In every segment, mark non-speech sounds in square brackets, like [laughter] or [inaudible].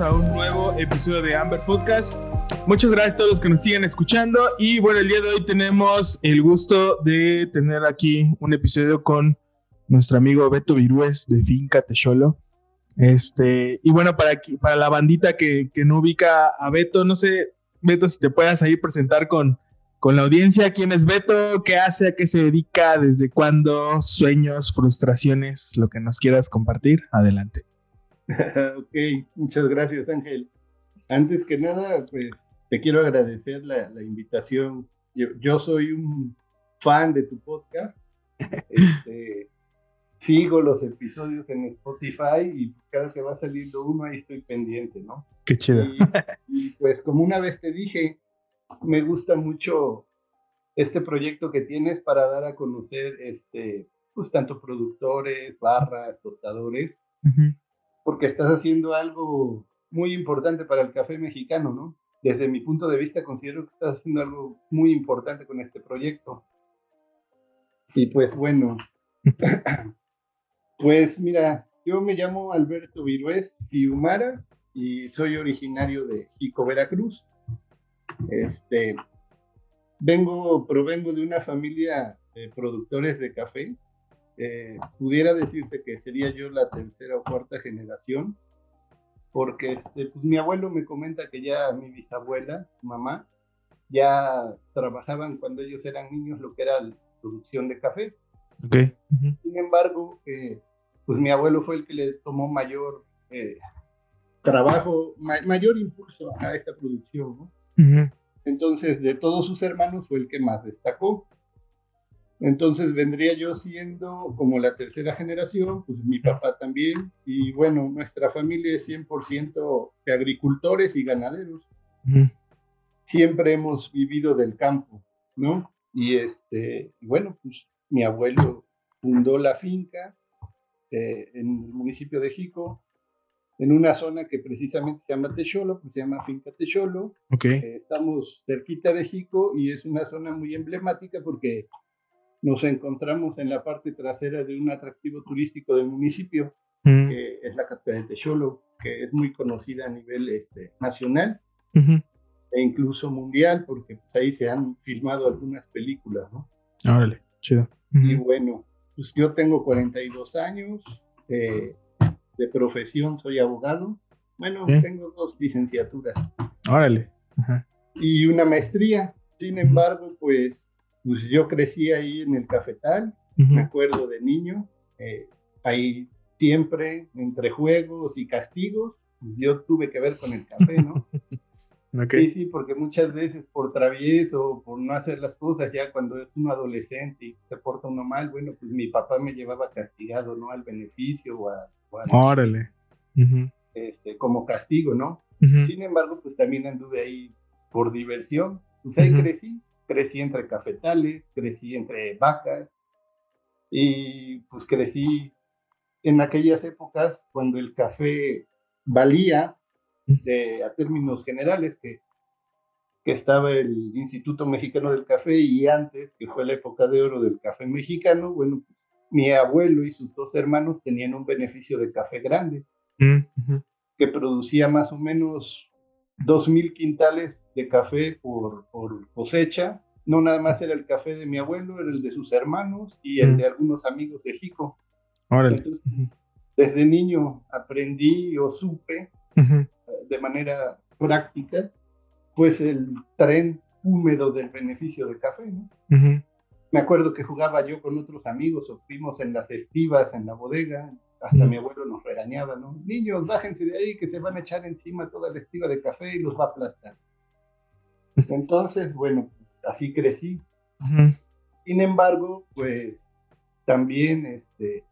A un nuevo episodio de Amber Podcast. Muchas gracias a todos los que nos siguen escuchando. Y bueno, el día de hoy tenemos el gusto de tener aquí un episodio con nuestro amigo Beto Virués de Finca Techolo. Este, y bueno, para, la bandita que, que no ubica a Beto, no sé, Beto, si te puedas ahí presentar con, con la audiencia. ¿Quién es Beto? ¿Qué hace? ¿A qué se dedica? ¿Desde cuándo? ¿Sueños? ¿Frustraciones? Lo que nos quieras compartir. Adelante. [laughs] ok, muchas gracias Ángel. Antes que nada, pues te quiero agradecer la, la invitación. Yo, yo, soy un fan de tu podcast. [laughs] Este, sigo los episodios en Spotify y cada que va saliendo uno ahí estoy pendiente, ¿no? Qué chido. Y, y pues como una vez te dije, me gusta mucho este proyecto que tienes para dar a conocer este, pues tanto productores, barras, tostadores, uh -huh. Porque estás haciendo algo muy importante para el café mexicano, ¿no? Desde mi punto de vista considero que estás haciendo algo muy importante con este proyecto. Y pues bueno, [laughs] pues mira, yo me llamo Alberto Virués Fiumara y soy originario de Jico, Veracruz. Este, vengo, provengo de una familia de productores de café. Eh, pudiera decirse que sería yo la tercera o cuarta generación, porque este, pues, mi abuelo me comenta que ya mi bisabuela, mamá, ya trabajaban cuando ellos eran niños lo que era la producción de café. Okay. Uh -huh. Sin embargo, eh, pues mi abuelo fue el que le tomó mayor eh, trabajo, ma mayor impulso a esta producción, ¿no? Uh -huh. Entonces, de todos sus hermanos fue el que más destacó. Entonces vendría yo siendo como la tercera generación, pues mi papá también, y bueno, nuestra familia es 100% de agricultores y ganaderos. Siempre hemos vivido del campo, ¿no? Y este, bueno, pues mi abuelo fundó la finca eh, en el municipio de Jico, en una zona que precisamente se llama Techolo, pues se llama Finca Techolo. Okay. Eh, estamos cerquita de Jico y es una zona muy emblemática porque nos encontramos en la parte trasera de un atractivo turístico del municipio, mm. que es la Cascada de Techolo, que es muy conocida a nivel este, nacional uh -huh. e incluso mundial, porque pues, ahí se han filmado algunas películas, ¿no? Órale, chido. Uh -huh. Y bueno, pues yo tengo 42 años, eh, de profesión soy abogado. Bueno, ¿Eh? tengo dos licenciaturas. Órale. -huh. Y una maestría. Sin embargo, pues pues yo crecí ahí en el cafetal, uh -huh. me acuerdo de niño, eh, ahí siempre entre juegos y castigos, yo tuve que ver con el café, ¿no? [laughs] okay. Sí, sí, porque muchas veces por travieso, por no hacer las cosas, ya cuando es uno adolescente y se porta uno mal, bueno, pues mi papá me llevaba castigado, ¿no? Al beneficio o, a, o al, Órale. Uh -huh. este, como castigo, ¿no? Uh -huh. Sin embargo, pues también anduve ahí por diversión, pues ahí crecí crecí entre cafetales, crecí entre vacas y pues crecí en aquellas épocas cuando el café valía de, a términos generales, que, que estaba el Instituto Mexicano del Café y antes, que fue la época de oro del café mexicano, bueno, mi abuelo y sus dos hermanos tenían un beneficio de café grande, uh -huh. que producía más o menos dos mil quintales de café por, por, cosecha. No nada más era el café de mi abuelo, era el de sus hermanos y el de algunos amigos de Jico. Entonces, desde niño aprendí o supe uh -huh. de manera práctica, pues el tren húmedo del beneficio del café. ¿no? Uh -huh. Me acuerdo que jugaba yo con otros amigos o primos en las estivas, en la bodega, hasta mm. mi abuelo nos regañaba, ¿no? Niños, bájense de ahí que se van a echar encima toda la estiva de café y los va a aplastar. [laughs] Entonces, bueno, así crecí. Uh -huh. Sin embargo, pues también, este,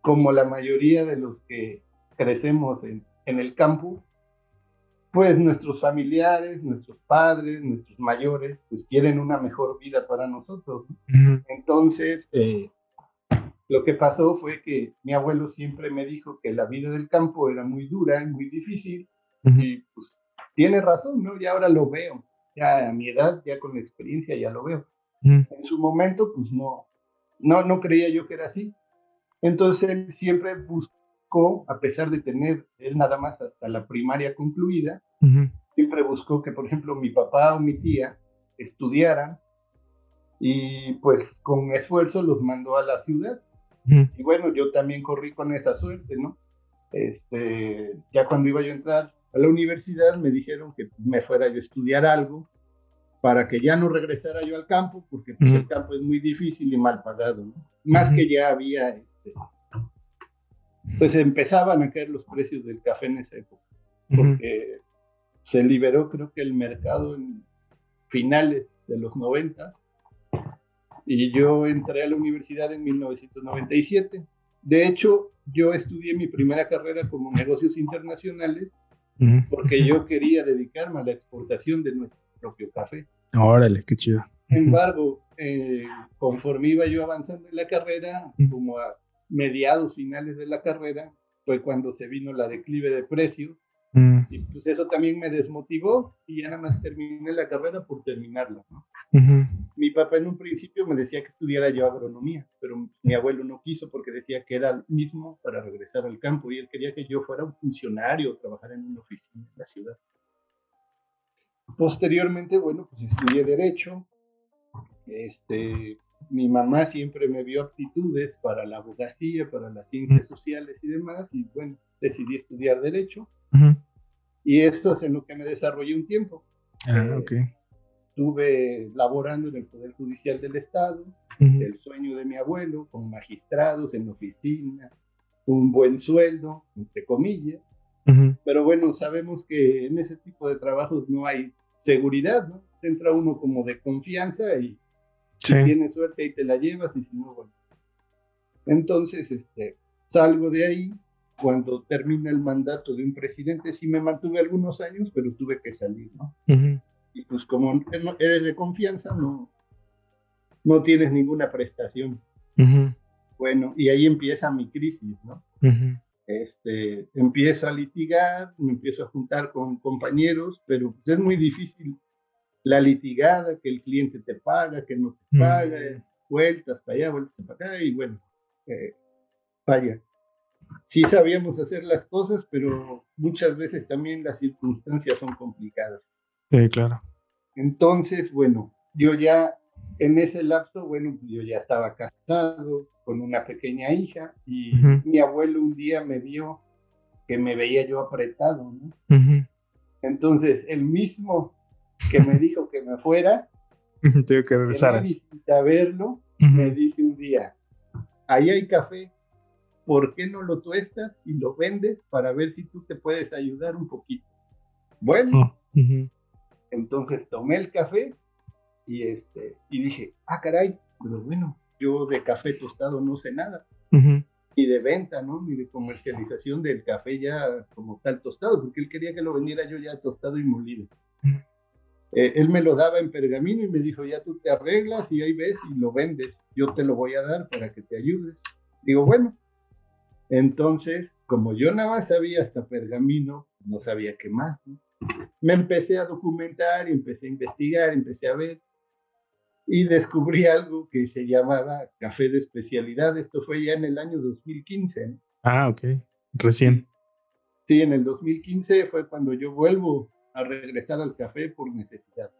como la mayoría de los que crecemos en, en el campo, pues nuestros familiares, nuestros padres, nuestros mayores, pues quieren una mejor vida para nosotros. Entonces, eh, lo que pasó fue que mi abuelo siempre me dijo que la vida del campo era muy dura y muy difícil, y pues tiene razón, ¿no? Y ahora lo veo, ya a mi edad, ya con la experiencia, ya lo veo. En su momento, pues no, no, no creía yo que era así. Entonces él siempre buscó, a pesar de tener él nada más hasta la primaria concluida, siempre buscó que, por ejemplo, mi papá o mi tía estudiaran y pues con esfuerzo los mandó a la ciudad. Y bueno, yo también corrí con esa suerte, ¿no? Este, ya cuando iba yo a entrar a la universidad me dijeron que me fuera yo a estudiar algo para que ya no regresara yo al campo, porque pues, el campo es muy difícil y mal pagado, ¿no? Más que ya había, este, pues empezaban a caer los precios del café en esa época, porque se liberó creo que el mercado en finales de los 90 y yo entré a la universidad en 1997. De hecho, yo estudié mi primera carrera como negocios internacionales porque yo quería dedicarme a la exportación de nuestro propio café. Órale, qué chido. Sin embargo, eh, conforme iba yo avanzando en la carrera, como a mediados finales de la carrera, fue cuando se vino la declive de precios Mm. Y pues eso también me desmotivó y ya nada más terminé la carrera por terminarla. Mi papá en un principio me decía que estudiara yo agronomía, pero mi abuelo no quiso porque decía que era el mismo para regresar al campo y él quería que yo fuera un funcionario, trabajar en una oficina en la ciudad. Posteriormente, bueno, pues estudié Derecho. Este, mi mamá siempre me vio aptitudes para la abogacía, para las ciencias sociales y demás, y bueno, decidí estudiar Derecho. Y esto es en lo que me desarrollé un tiempo. Ah, eh, Estuve laborando en el Poder Judicial del Estado, el sueño de mi abuelo, con magistrados en oficina, un buen sueldo, entre comillas. Pero bueno, sabemos que en ese tipo de trabajos no hay seguridad, ¿no? Entra uno como de confianza y si tienes suerte ahí te la llevas y si no, bueno. Entonces, este, salgo de ahí, cuando termina el mandato de un presidente, sí me mantuve algunos años, pero tuve que salir, ¿no? Y pues como eres de confianza, no, no tienes ninguna prestación. Bueno, y ahí empieza mi crisis, ¿no? este, empiezo a litigar, me empiezo a juntar con compañeros, pero pues es muy difícil la litigada, que el cliente te paga, que no te paga, vueltas para allá, vueltas para acá, y bueno, eh, vaya sí sabíamos hacer las cosas, pero muchas veces también las circunstancias son complicadas. Sí, claro. Entonces, bueno, yo ya en ese lapso, bueno, yo ya estaba casado con una pequeña hija y mi abuelo un día me vio que me veía yo apretado, ¿no? Entonces, el mismo que me dijo que me fuera, [laughs] tengo que regresar a verlo, me dice un día, ahí hay café, ¿por qué no lo tuestas y lo vendes para ver si tú te puedes ayudar un poquito? Bueno, oh, entonces tomé el café y, este, y dije, ah, caray, pero bueno, yo de café tostado no sé nada. Ni de venta, ¿no? Ni de comercialización del café ya como tal tostado, porque él quería que lo vendiera yo ya tostado y molido. Eh, él me lo daba en pergamino y me dijo, ya tú te arreglas y ahí ves y lo vendes, yo te lo voy a dar para que te ayudes. Digo, bueno, entonces, como yo nada más sabía hasta pergamino, no sabía qué más. Me empecé a documentar y empecé a investigar, empecé a ver y descubrí algo que se llamaba café de especialidad. Esto fue ya en el año 2015. Ah, ok. Recién. Sí, en el 2015 fue cuando yo vuelvo a regresar al café por necesidad.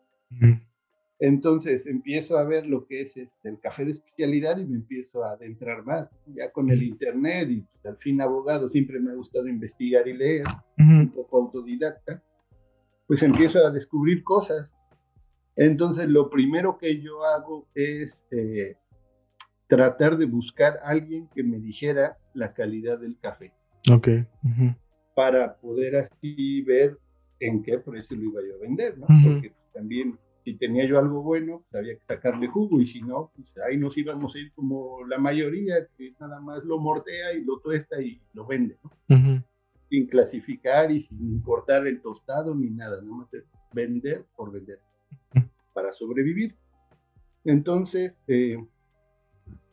Entonces empiezo a ver lo que es este, el café de especialidad y me empiezo a adentrar más, ya con el internet y pues, al fin abogado, siempre me ha gustado investigar y leer, un poco autodidacta, pues empiezo a descubrir cosas. Entonces lo primero que yo hago es eh, tratar de buscar a alguien que me dijera la calidad del café. Ok. Para poder así ver en qué precio lo iba yo a vender, ¿no? Porque pues, también si tenía yo algo bueno, pues había que sacarle jugo y si no, pues ahí nos íbamos a ir como la mayoría, que nada más lo mordea y lo tuesta y lo vende. Sin clasificar y sin importar el tostado ni nada, nada más es vender por vender [laughs] para sobrevivir. Entonces, eh,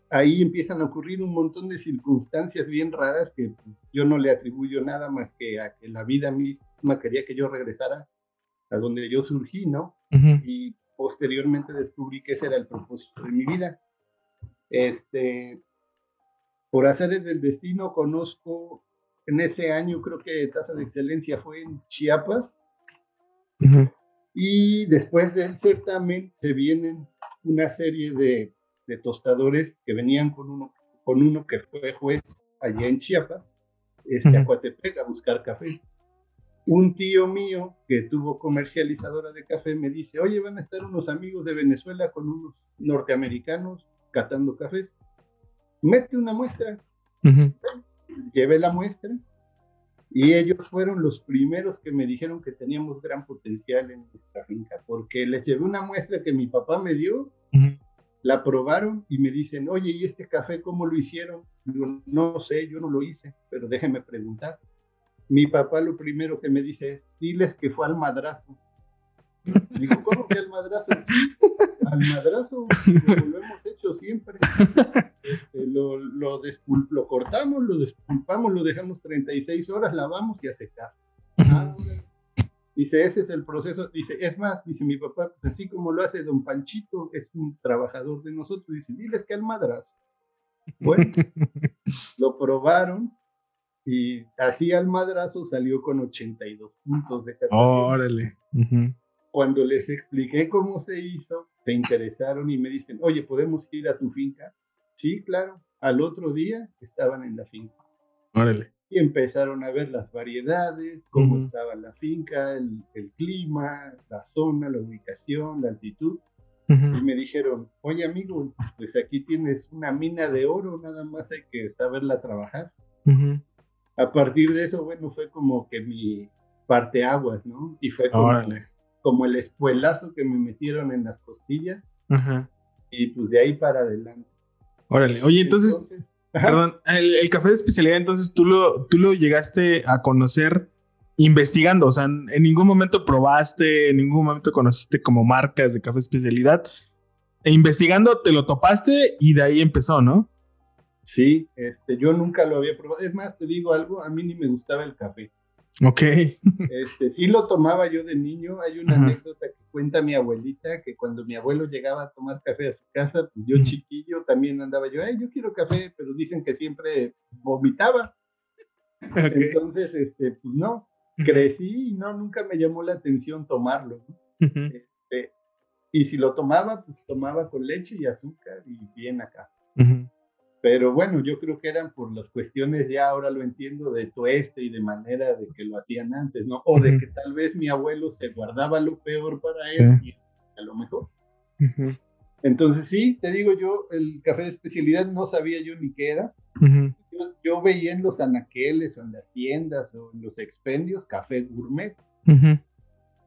ahí empiezan a ocurrir un montón de circunstancias bien raras que yo no le atribuyo nada más que a que la vida misma quería que yo regresara a donde yo surgí, ¿no? Y posteriormente descubrí que ese era el propósito de mi vida. Este, por hacer del destino, conozco en ese año, creo que tasa de excelencia fue en Chiapas. Y después del certamen se vienen una serie de, de, tostadores que venían con uno, con uno que fue juez allá en Chiapas, este, a Coatepec, a buscar café. Un tío mío que tuvo comercializadora de café me dice, oye, van a estar unos amigos de Venezuela con unos norteamericanos catando cafés. Mete una muestra. Llevé la muestra y ellos fueron los primeros que me dijeron que teníamos gran potencial en nuestra finca, porque les llevé una muestra que mi papá me dio, la probaron y me dicen, oye, ¿y este café cómo lo hicieron? Digo, no sé, yo no lo hice, pero déjenme preguntar. Mi papá lo primero que me dice es, diles que fue al madrazo. Digo, ¿cómo que al madrazo? [laughs] al madrazo, lo hemos hecho siempre. Este, lo, lo, lo, cortamos, lo despulpamos, lo dejamos 36 horas, lavamos y a secar. Ah, dice, ese es el proceso. Dice, es más, dice mi papá, así como lo hace don Panchito, es un trabajador de nosotros, dice, diles que al madrazo. Bueno, [laughs] lo probaron y así al madrazo salió con 82 puntos de Órale. Cuando les expliqué cómo se hizo, se interesaron y me dicen, oye, ¿podemos ir a tu finca? Sí, claro. Al otro día estaban en la finca. Órale. Y empezaron a ver las variedades, cómo estaba la finca, el, clima, la zona, la ubicación, la altitud. Y me dijeron, oye amigo, pues aquí tienes una mina de oro, nada más hay que saberla trabajar. A partir de eso, bueno, fue como que mi parteaguas, ¿no? Y fue como, Órale como el espuelazo que me metieron en las costillas. Y pues de ahí para adelante. Órale, oye, entonces, perdón, el, café de especialidad, entonces tú lo, tú lo llegaste a conocer investigando, o sea, en ningún momento probaste, en ningún momento conociste como marcas de café de especialidad. E investigando te lo topaste y de ahí empezó, ¿no? Sí, este, yo nunca lo había probado. Es más, te digo algo, a mí ni me gustaba el café. Ok. Este, sí lo tomaba yo de niño. Hay una anécdota que cuenta mi abuelita que cuando mi abuelo llegaba a tomar café a su casa, pues yo chiquillo también andaba yo, ay, yo quiero café, pero dicen que siempre vomitaba. Entonces, este, pues no, crecí y no, nunca me llamó la atención tomarlo. Este, y si lo tomaba, pues tomaba con leche y azúcar y bien acá. Pero bueno, yo creo que eran por las cuestiones, ya ahora lo entiendo, de tueste y de manera de que lo hacían antes, ¿no? O de que tal vez mi abuelo se guardaba lo peor para él y a lo mejor. Entonces sí, te digo yo, el café de especialidad no sabía yo ni qué era. yo, veía en los anaqueles o en las tiendas o en los expendios café gourmet.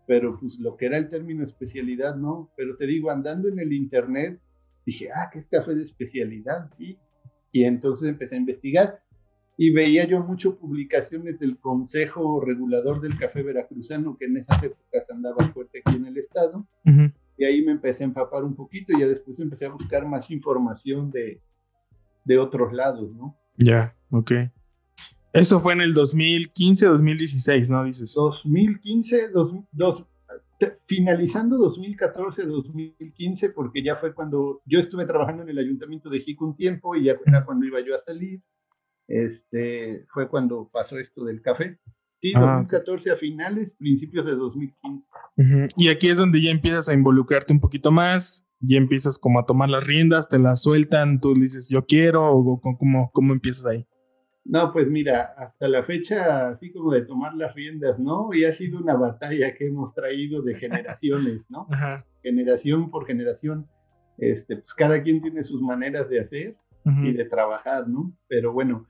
Pero pues lo que era el término especialidad no. Pero te digo, andando en el internet, dije, ah, ¿qué es café de especialidad? Sí, y entonces empecé a investigar y veía yo mucho publicaciones del Consejo Regulador del Café Veracruzano, que en esas épocas andaba fuerte aquí en el estado. Y ahí me empecé a empapar un poquito y ya después empecé a buscar más información de, de otros lados, ¿no? Ya, ok. Eso fue en el 2015, 2016, ¿no? Dices. 2015, dos, dos, finalizando 2014-2015, porque ya fue cuando yo estuve trabajando en el ayuntamiento de Jico un tiempo y ya era cuando iba yo a salir, este, fue cuando pasó esto del café. Sí, 2014 ah, a finales, principios de 2015. Y aquí es donde ya empiezas a involucrarte un poquito más, ya empiezas como a tomar las riendas, te las sueltan, tú dices yo quiero, o cómo, cómo empiezas ahí. No, pues mira, hasta la fecha, así como de tomar las riendas, ¿no? Y ha sido una batalla que hemos traído de generaciones, ¿no? [laughs] Generación por generación. Este, pues cada quien tiene sus maneras de hacer y de trabajar, ¿no? Pero bueno,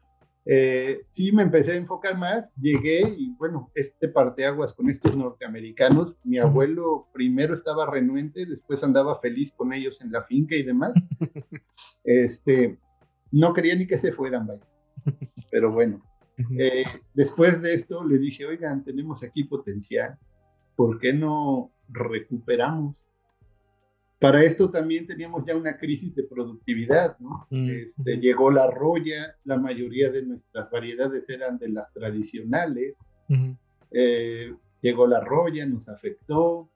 eh, sí me empecé a enfocar más, llegué y bueno, este parteaguas con estos norteamericanos, mi abuelo primero estaba renuente, después andaba feliz con ellos en la finca y demás. [laughs] Este, no quería ni que se fueran, vaya. [laughs] Pero bueno, Eh, después de esto le dije, oigan, tenemos aquí potencial, ¿por qué no recuperamos? Para esto también teníamos ya una crisis de productividad, ¿no? Mm, este, llegó la roya, la mayoría de nuestras variedades eran de las tradicionales, eh, llegó la roya, nos afectó,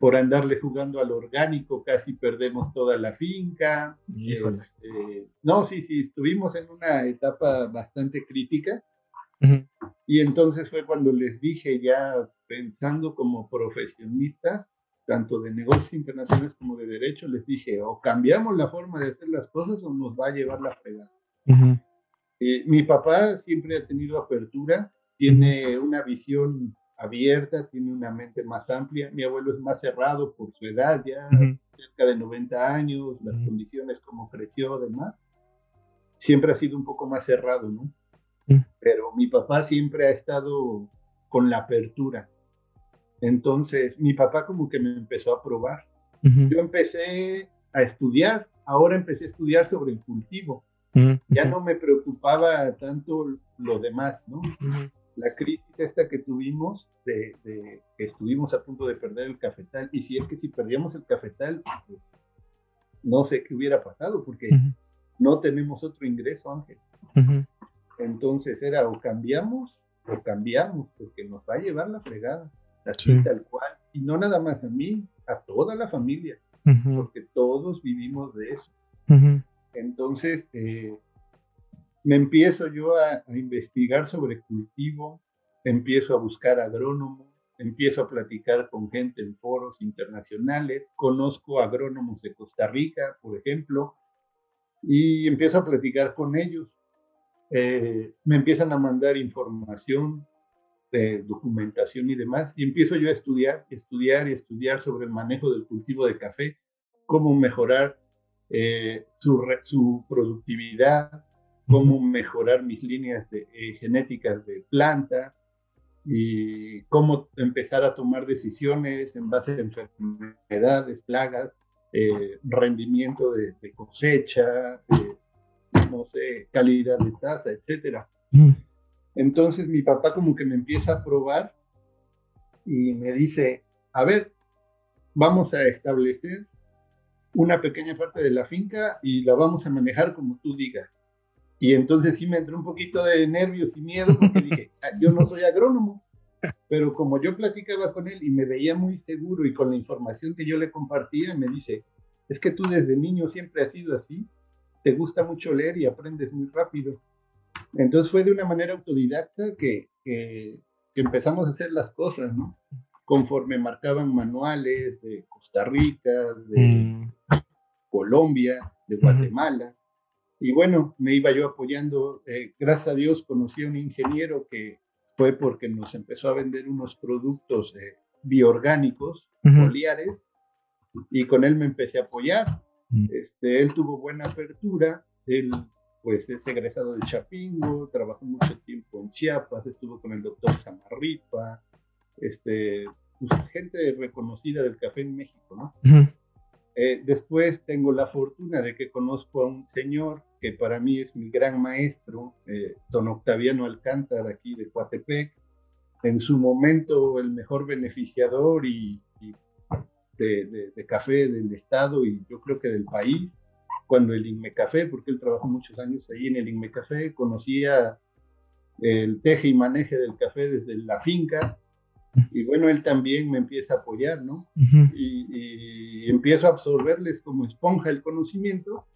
por andarle jugando al orgánico casi perdemos toda la finca. Este, no, sí, sí, estuvimos en una etapa bastante crítica. Y entonces fue cuando les dije ya pensando como profesionista, tanto de negocios internacionales como de derecho, les dije, o cambiamos la forma de hacer las cosas o nos va a llevar la pegada. Eh, mi papá siempre ha tenido apertura, tiene una visión abierta, tiene una mente más amplia. Mi abuelo es más cerrado por su edad, ya cerca de 90 años, las condiciones como creció, además. Siempre ha sido un poco más cerrado, ¿no? Pero mi papá siempre ha estado con la apertura. Entonces, mi papá como que me empezó a probar. Yo empecé a estudiar, ahora empecé a estudiar sobre el cultivo. Ya no me preocupaba tanto lo demás, ¿no? La crisis esta que tuvimos, de, que estuvimos a punto de perder el cafetal, y si es que si perdíamos el cafetal, pues, no sé qué hubiera pasado, porque no tenemos otro ingreso, Ángel. Entonces era o cambiamos o cambiamos, porque nos va a llevar la fregada, así tal cual, y no nada más a mí, a toda la familia, porque todos vivimos de eso. Entonces, eh, me empiezo yo a, investigar sobre cultivo, empiezo a buscar agrónomos, empiezo a platicar con gente en foros internacionales, conozco agrónomos de Costa Rica, por ejemplo, y empiezo a platicar con ellos. Eh, me empiezan a mandar información, de documentación y demás, y empiezo yo a estudiar, estudiar y estudiar sobre el manejo del cultivo de café, cómo mejorar eh, su, su productividad, cómo mejorar mis líneas de, eh, genéticas de planta y cómo empezar a tomar decisiones en base a enfermedades, plagas, eh, rendimiento de, cosecha, no sé, calidad de taza, etcétera. Entonces mi papá como que me empieza a probar y me dice, a ver, vamos a establecer una pequeña parte de la finca y la vamos a manejar como tú digas. Y entonces sí me entró un poquito de nervios y miedo porque dije, [laughs] ah, yo no soy agrónomo, pero como yo platicaba con él y me veía muy seguro y con la información que yo le compartía, me dice, es que tú desde niño siempre has sido así, te gusta mucho leer y aprendes muy rápido. Entonces fue de una manera autodidacta que, que, empezamos a hacer las cosas, ¿no? Conforme marcaban manuales de Costa Rica, de mm. Colombia, de Guatemala. Y bueno, me iba yo apoyando. Eh, gracias a Dios conocí a un ingeniero que fue porque nos empezó a vender unos productos eh, bioorgánicos, foliares, y con él me empecé a apoyar. Mm. Este, él tuvo buena apertura, él pues es egresado del Chapingo, trabajó mucho tiempo en Chiapas, estuvo con el doctor Samarripa, este, pues, gente reconocida del café en México, ¿no? Eh, después tengo la fortuna de que conozco a un señor que para mí es mi gran maestro, eh, don Octaviano Alcántara, aquí de Coatepec, en su momento el mejor beneficiador y, de, café del Estado y yo creo que del país, cuando el Inme Café, porque él trabajó muchos años ahí en el Inme Café, conocía el teje y maneje del café desde la finca, y bueno, él también me empieza a apoyar, ¿no? y, y, empiezo a absorberles como esponja el conocimiento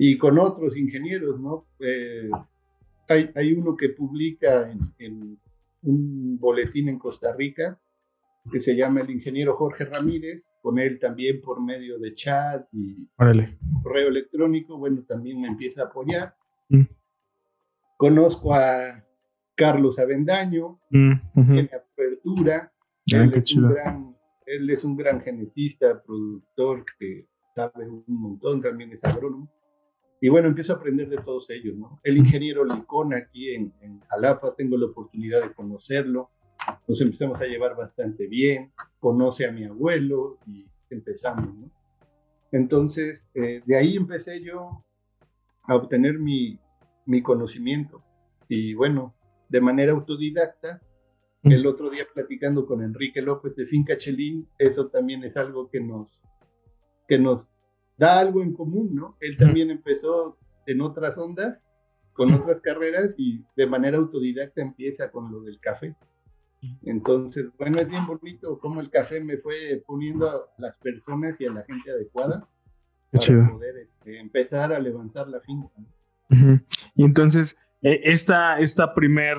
y con otros ingenieros, ¿no? Eh, hay, hay, uno que publica en, un boletín en Costa Rica que se llama el ingeniero Jorge Ramírez, con él también por medio de chat y correo electrónico, bueno, también me empieza a apoyar. Mm. Conozco a Carlos Avendaño, mm, tiene apertura. Ah, él, es un gran, él es un gran genetista, productor que sabe un montón, también es agrónomo. Y bueno, empiezo a aprender de todos ellos, ¿no? El ingeniero Licón aquí en, en Jalapa, tengo la oportunidad de conocerlo, nos empezamos a llevar bastante bien, conoce a mi abuelo y empezamos, ¿no? Entonces, eh, de ahí empecé yo a obtener mi, mi conocimiento. Y bueno, de manera autodidacta. El otro día platicando con Enrique López de Finca Chelín, eso también es algo que nos, que nos da algo en común, ¿no? Él también empezó en otras ondas, con otras carreras y de manera autodidacta empieza con lo del café. Entonces, bueno, es bien bonito cómo el café me fue poniendo a las personas y a la gente adecuada para poder este, empezar a levantar la finca. Y entonces, eh, esta, esta primer,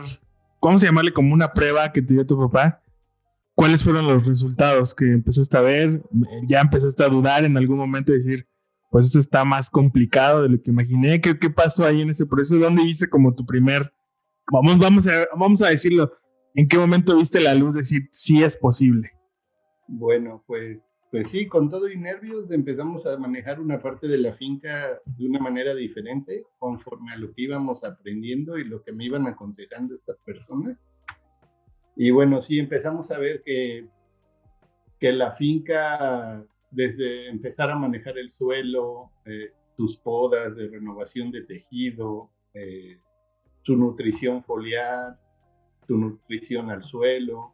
¿cómo se llamarle? Como una prueba que te dio tu papá. ¿Cuáles fueron los resultados que empezaste a ver? ¿Ya empezaste a dudar en algún momento decir, pues esto está más complicado de lo que imaginé? ¿Qué, qué pasó ahí en ese proceso? ¿Dónde hice como tu primer, vamos, vamos, a, vamos a decirlo, ¿en qué momento viste la luz decir, sí es posible? Bueno, pues pues sí, con todo y nervios empezamos a manejar una parte de la finca de una manera diferente, conforme a lo que íbamos aprendiendo y lo que me iban aconsejando estas personas. Y bueno, sí, empezamos a ver que, que la finca, desde empezar a manejar el suelo, eh, sus podas de renovación de tejido, eh, su nutrición foliar, su nutrición al suelo,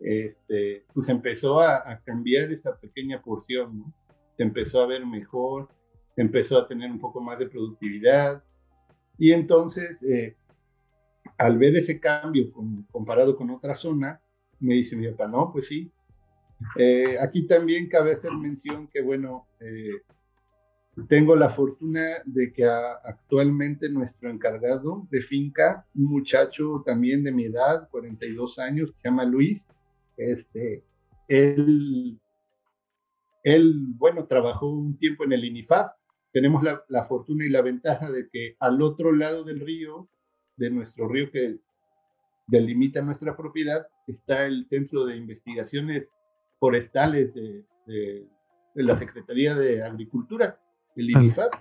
este, pues empezó a, cambiar esa pequeña porción, ¿no? Se empezó a ver mejor, empezó a tener un poco más de productividad. Y entonces, eh, al ver ese cambio comparado con otra zona, me dice mi papá, no, pues sí. Eh, aquí también cabe hacer mención que, bueno, eh, tengo la fortuna de que actualmente nuestro encargado de finca, un muchacho también de mi edad, 42 años, se llama Luis, este, él, él, bueno, trabajó un tiempo en el INIFAP. Tenemos la, la, fortuna y la ventaja de que al otro lado del río, de nuestro río que delimita nuestra propiedad, está el Centro de Investigaciones Forestales de, de, la Secretaría de Agricultura, el INIFAP.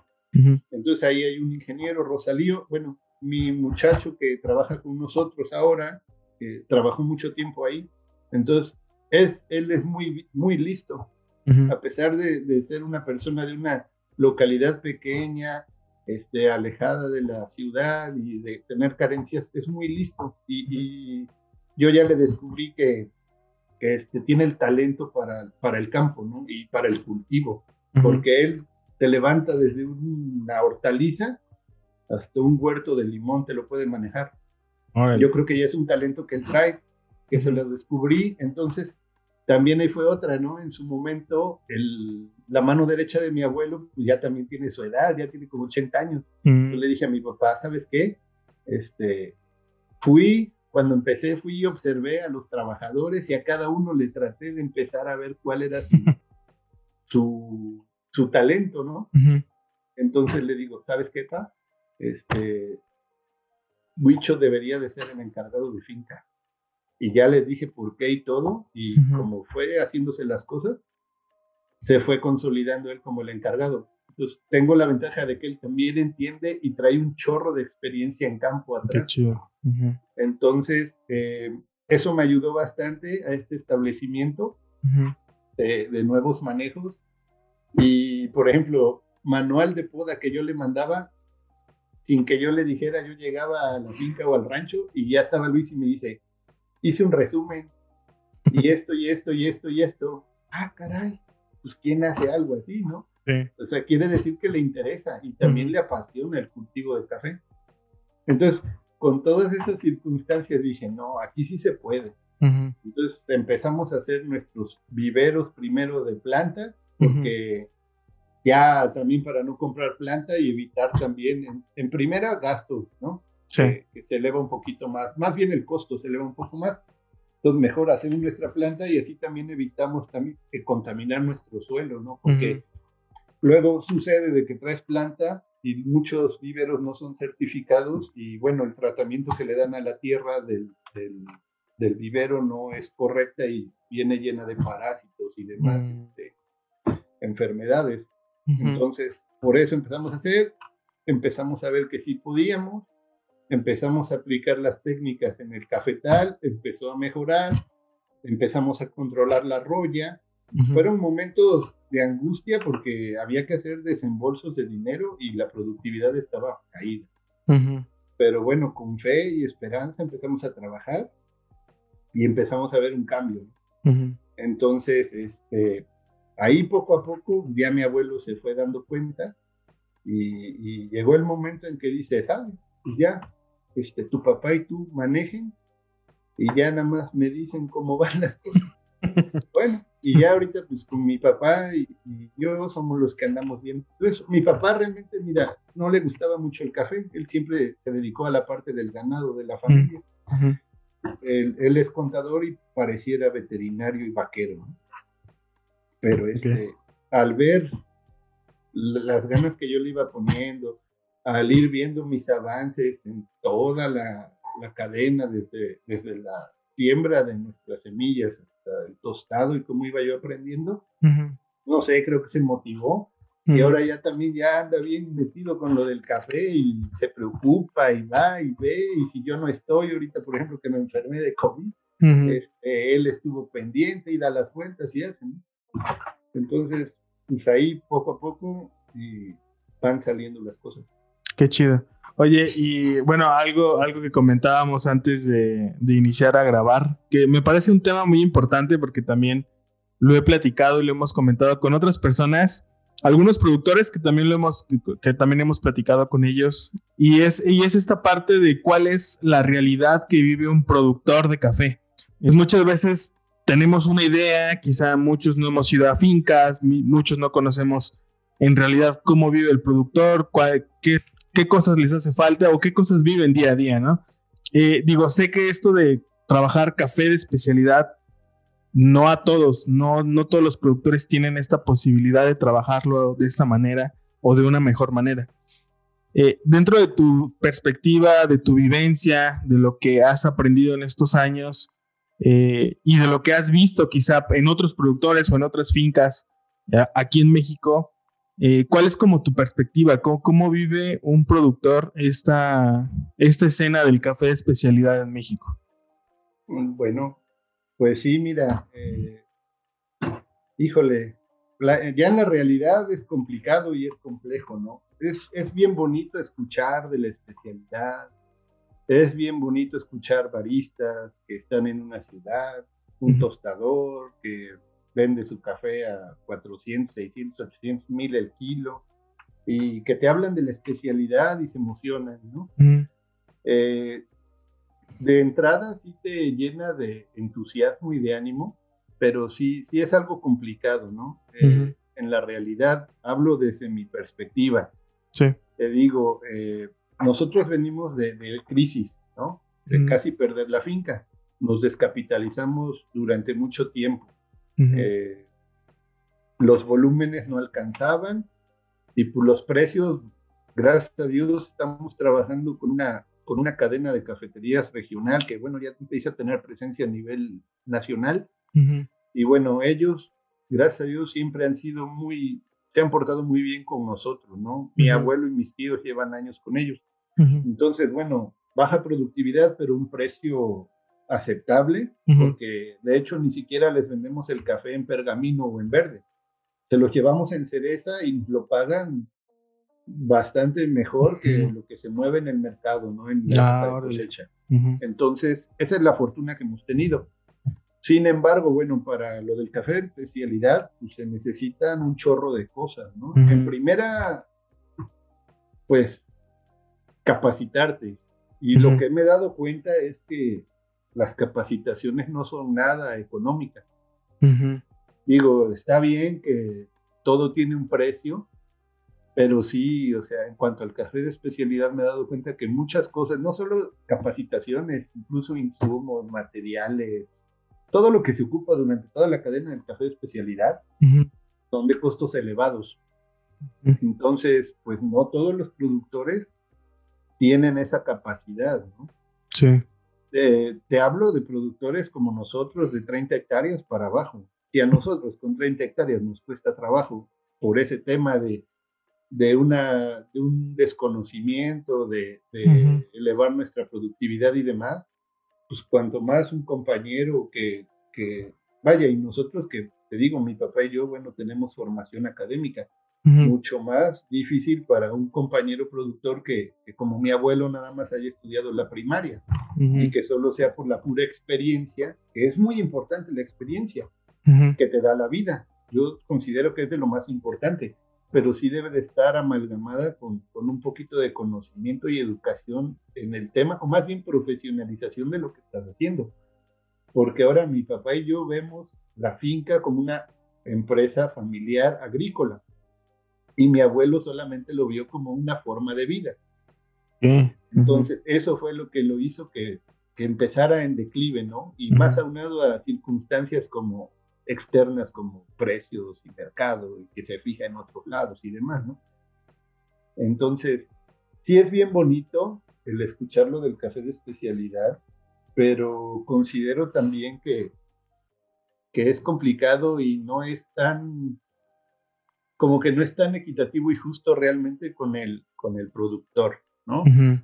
Entonces ahí hay un ingeniero, Rosalío, bueno, mi muchacho que trabaja con nosotros ahora, que trabajó mucho tiempo ahí, entonces, es, él es muy, muy listo, a pesar de, ser una persona de una localidad pequeña, este, alejada de la ciudad y de tener carencias, es muy listo. Y, yo ya le descubrí que, que este, tiene el talento para, para el campo ¿no? y para el cultivo, porque él te levanta desde una hortaliza hasta un huerto de limón, te lo puede manejar. Yo creo que ya es un talento que él trae que se lo descubrí, entonces también ahí fue otra, ¿no? En su momento, el, la mano derecha de mi abuelo pues ya también tiene su edad, ya tiene como 80 años. Yo le dije a mi papá, ¿sabes qué? Este, fui, cuando empecé, fui y observé a los trabajadores y a cada uno le traté de empezar a ver cuál era su, su, talento, ¿no? Entonces le digo, ¿sabes qué, pa? Este, Huicho debería de ser el encargado de finca y ya les dije por qué y todo, y como fue haciéndose las cosas, se fue consolidando él como el encargado. Entonces, tengo la ventaja de que él también entiende y trae un chorro de experiencia en campo atrás. Entonces, eh, eso me ayudó bastante a este establecimiento de, de, nuevos manejos. Y, por ejemplo, manual de poda que yo le mandaba, sin que yo le dijera, yo llegaba a la finca o al rancho y ya estaba Luis y me dice, hice un resumen y [laughs] esto y esto y esto y esto. Ah, caray, pues ¿quién hace algo así, no? O sea, quiere decir que le interesa y también le apasiona el cultivo de café. Entonces, con todas esas circunstancias dije, no, aquí sí se puede. Entonces empezamos a hacer nuestros viveros primero de planta, porque ya también para no comprar planta y evitar también, en, primera, gastos, ¿no? Que, se eleva un poquito más, más bien el costo se eleva un poco más. Entonces, mejor hacer nuestra planta y así también evitamos también que contaminar nuestro suelo, ¿no? Porque luego sucede de que traes planta y muchos víveros no son certificados y bueno, el tratamiento que le dan a la tierra del, del, vivero no es correcta y viene llena de parásitos y demás mm. este, enfermedades. Entonces, por eso empezamos a hacer, empezamos a ver que sí podíamos empezamos a aplicar las técnicas en el cafetal, empezó a mejorar, empezamos a controlar la roya. Fueron momentos de angustia porque había que hacer desembolsos de dinero y la productividad estaba caída. pero bueno, con fe y esperanza empezamos a trabajar y empezamos a ver un cambio. Entonces, este, ahí poco a poco ya mi abuelo se fue dando cuenta y, llegó el momento en que dice, ¿sabes? Ya, este, tu papá y tú manejen y ya nada más me dicen cómo [laughs] van las cosas. bueno, y ya ahorita pues con mi papá y, yo somos los que andamos bien. Entonces, mi papá realmente, mira, no le gustaba mucho el café, él siempre se dedicó a la parte del ganado de la familia. él, es contador y pareciera veterinario y vaquero. Pero este, al ver las ganas que yo le iba poniendo, al ir viendo mis avances en toda la, la cadena, desde, desde la siembra de nuestras semillas hasta el tostado y cómo iba yo aprendiendo, no sé, creo que se motivó. Y ahora ya también ya anda bien metido con lo del café y se preocupa y va y ve. Y si yo no estoy ahorita, por ejemplo, que me enfermé de COVID, este, él estuvo pendiente y da las vueltas y hace. Entonces, pues ahí poco a poco y van saliendo las cosas. Qué chido. Oye, y bueno, algo, algo que comentábamos antes de, iniciar a grabar, que me parece un tema muy importante porque también lo he platicado y lo hemos comentado con otras personas, algunos productores que también lo hemos, que, también hemos platicado con ellos, y es, y es esta parte de cuál es la realidad que vive un productor de café. Es muchas veces tenemos una idea, quizá muchos no hemos ido a fincas, muchos no conocemos en realidad cómo vive el productor, cuál, qué qué cosas les hace falta o qué cosas viven día a día, ¿no? Eh, digo, sé que esto de trabajar café de especialidad, no a todos, no, no todos los productores tienen esta posibilidad de trabajarlo de esta manera o de una mejor manera. Eh, dentro de tu perspectiva, de tu vivencia, de lo que has aprendido en estos años eh, y de lo que has visto quizá en otros productores o en otras fincas aquí en México, eh, ¿Cuál es como tu perspectiva? ¿Cómo, vive un productor esta, esta escena del café de especialidad en México? Mm, bueno, pues sí, mira, eh, híjole, ya en la realidad es complicado y es complejo, ¿no? Es, es bien bonito escuchar de la especialidad, es bien bonito escuchar baristas que están en una ciudad, un tostador que vende su café a 400, 600, 800 mil el kilo, y que te hablan de la especialidad y se emocionan, ¿no? Eh, de entrada sí te llena de entusiasmo y de ánimo, pero sí, sí es algo complicado, ¿no? Eh, en la realidad, hablo desde mi perspectiva. Sí. Te digo, eh, nosotros venimos de, de, crisis, ¿no? De casi perder la finca. Nos descapitalizamos durante mucho tiempo. Eh, los volúmenes no alcanzaban y por los precios, gracias a Dios, estamos trabajando con una, con una cadena de cafeterías regional que, bueno, ya empieza a tener presencia a nivel nacional. Y bueno, ellos, gracias a Dios, siempre han sido muy, se han portado muy bien con nosotros, ¿no? Mi abuelo y mis tíos llevan años con ellos. Entonces, bueno, baja productividad, pero un precio aceptable, porque de hecho ni siquiera les vendemos el café en pergamino o en verde. Se los llevamos en cereza y lo pagan bastante mejor que lo que se mueve en el mercado, ¿no? En la cosecha. Entonces, esa es la fortuna que hemos tenido. Sin embargo, bueno, para lo del café de especialidad, pues, se necesitan un chorro de cosas, ¿no? En primera, pues, capacitarte. Y lo que me he dado cuenta es que las capacitaciones no son nada económicas. Digo, está bien que todo tiene un precio, pero sí, o sea, en cuanto al café de especialidad me he dado cuenta que muchas cosas, no solo capacitaciones, incluso insumos, materiales, todo lo que se ocupa durante toda la cadena del café de especialidad son de costos elevados. Entonces, pues no todos los productores tienen esa capacidad, ¿no? Sí te hablo de productores como nosotros de 30 hectáreas para abajo. Si a nosotros con 30 hectáreas nos cuesta trabajo por ese tema de, de, una, de un desconocimiento, de, elevar nuestra productividad y demás, pues cuanto más un compañero que, que, vaya, y nosotros que te digo, mi papá y yo, bueno, tenemos formación académica, mucho más difícil para un compañero productor que, como mi abuelo nada más haya estudiado la primaria y que solo sea por la pura experiencia, que es muy importante la experiencia que te da la vida. Yo considero que es de lo más importante, pero sí debe de estar amalgamada con, con un poquito de conocimiento y educación en el tema, o más bien profesionalización de lo que estás haciendo. Porque ahora mi papá y yo vemos la finca como una empresa familiar agrícola y mi abuelo solamente lo vio como una forma de vida. Entonces, eso fue lo que lo hizo que, que empezara en declive, ¿no? Y más aunado a circunstancias como externas como precios y mercado y que se fija en otros lados y demás, ¿no? Entonces, sí es bien bonito el escucharlo del café de especialidad, pero considero también que, que es complicado y no es tan como que no es tan equitativo y justo realmente con el, con el productor, ¿no?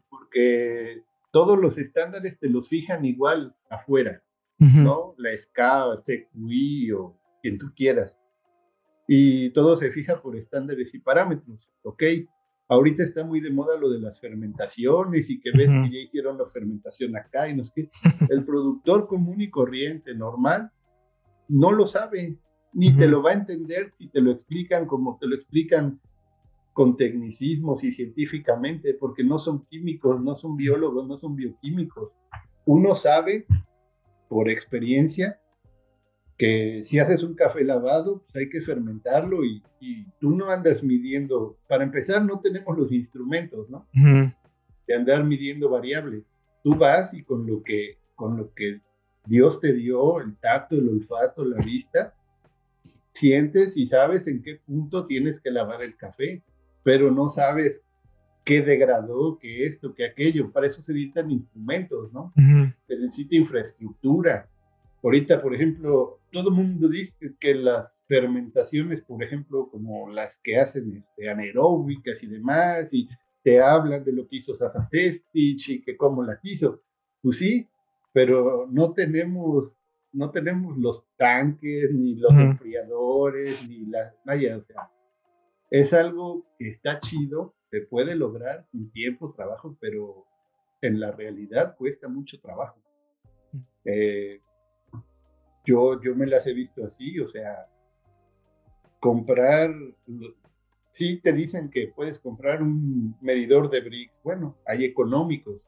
Porque todos los estándares te los fijan igual afuera, ¿no? La SCA, CQI o quien tú quieras. Y todo se fija por estándares y parámetros, ¿ok? Ahorita está muy de moda lo de las fermentaciones y que ves que ya hicieron la fermentación acá y no sé qué. El productor común y corriente, normal, no lo sabe, ni te lo va a entender si te lo explican como te lo explican con tecnicismos y científicamente, porque no son químicos, no son biólogos, no son bioquímicos. Uno sabe por experiencia que si haces un café lavado, pues hay que fermentarlo y, tú no andas midiendo, para empezar no tenemos los instrumentos, ¿no? De andar midiendo variables. Tú vas y con lo que, con lo que Dios te dio, el tacto, el olfato, la vista, sientes y sabes en qué punto tienes que lavar el café, pero no sabes qué degradó, qué esto, qué aquello. Para eso se necesitan instrumentos, ¿no? Se necesita infraestructura. Ahorita, por ejemplo, todo el mundo dice que las fermentaciones, por ejemplo, como las que hacen este, anaeróbicas y demás, y te hablan de lo que hizo Sasa y que cómo las hizo. Pues sí, pero no tenemos no tenemos los tanques, ni los enfriadores, ni las, vaya, o sea, es algo que está chido, se puede lograr en tiempo, trabajo, pero en la realidad cuesta mucho trabajo. Eh, yo, yo me las he visto así, o sea, comprar, sí te dicen que puedes comprar un medidor de bricks, bueno, hay económicos,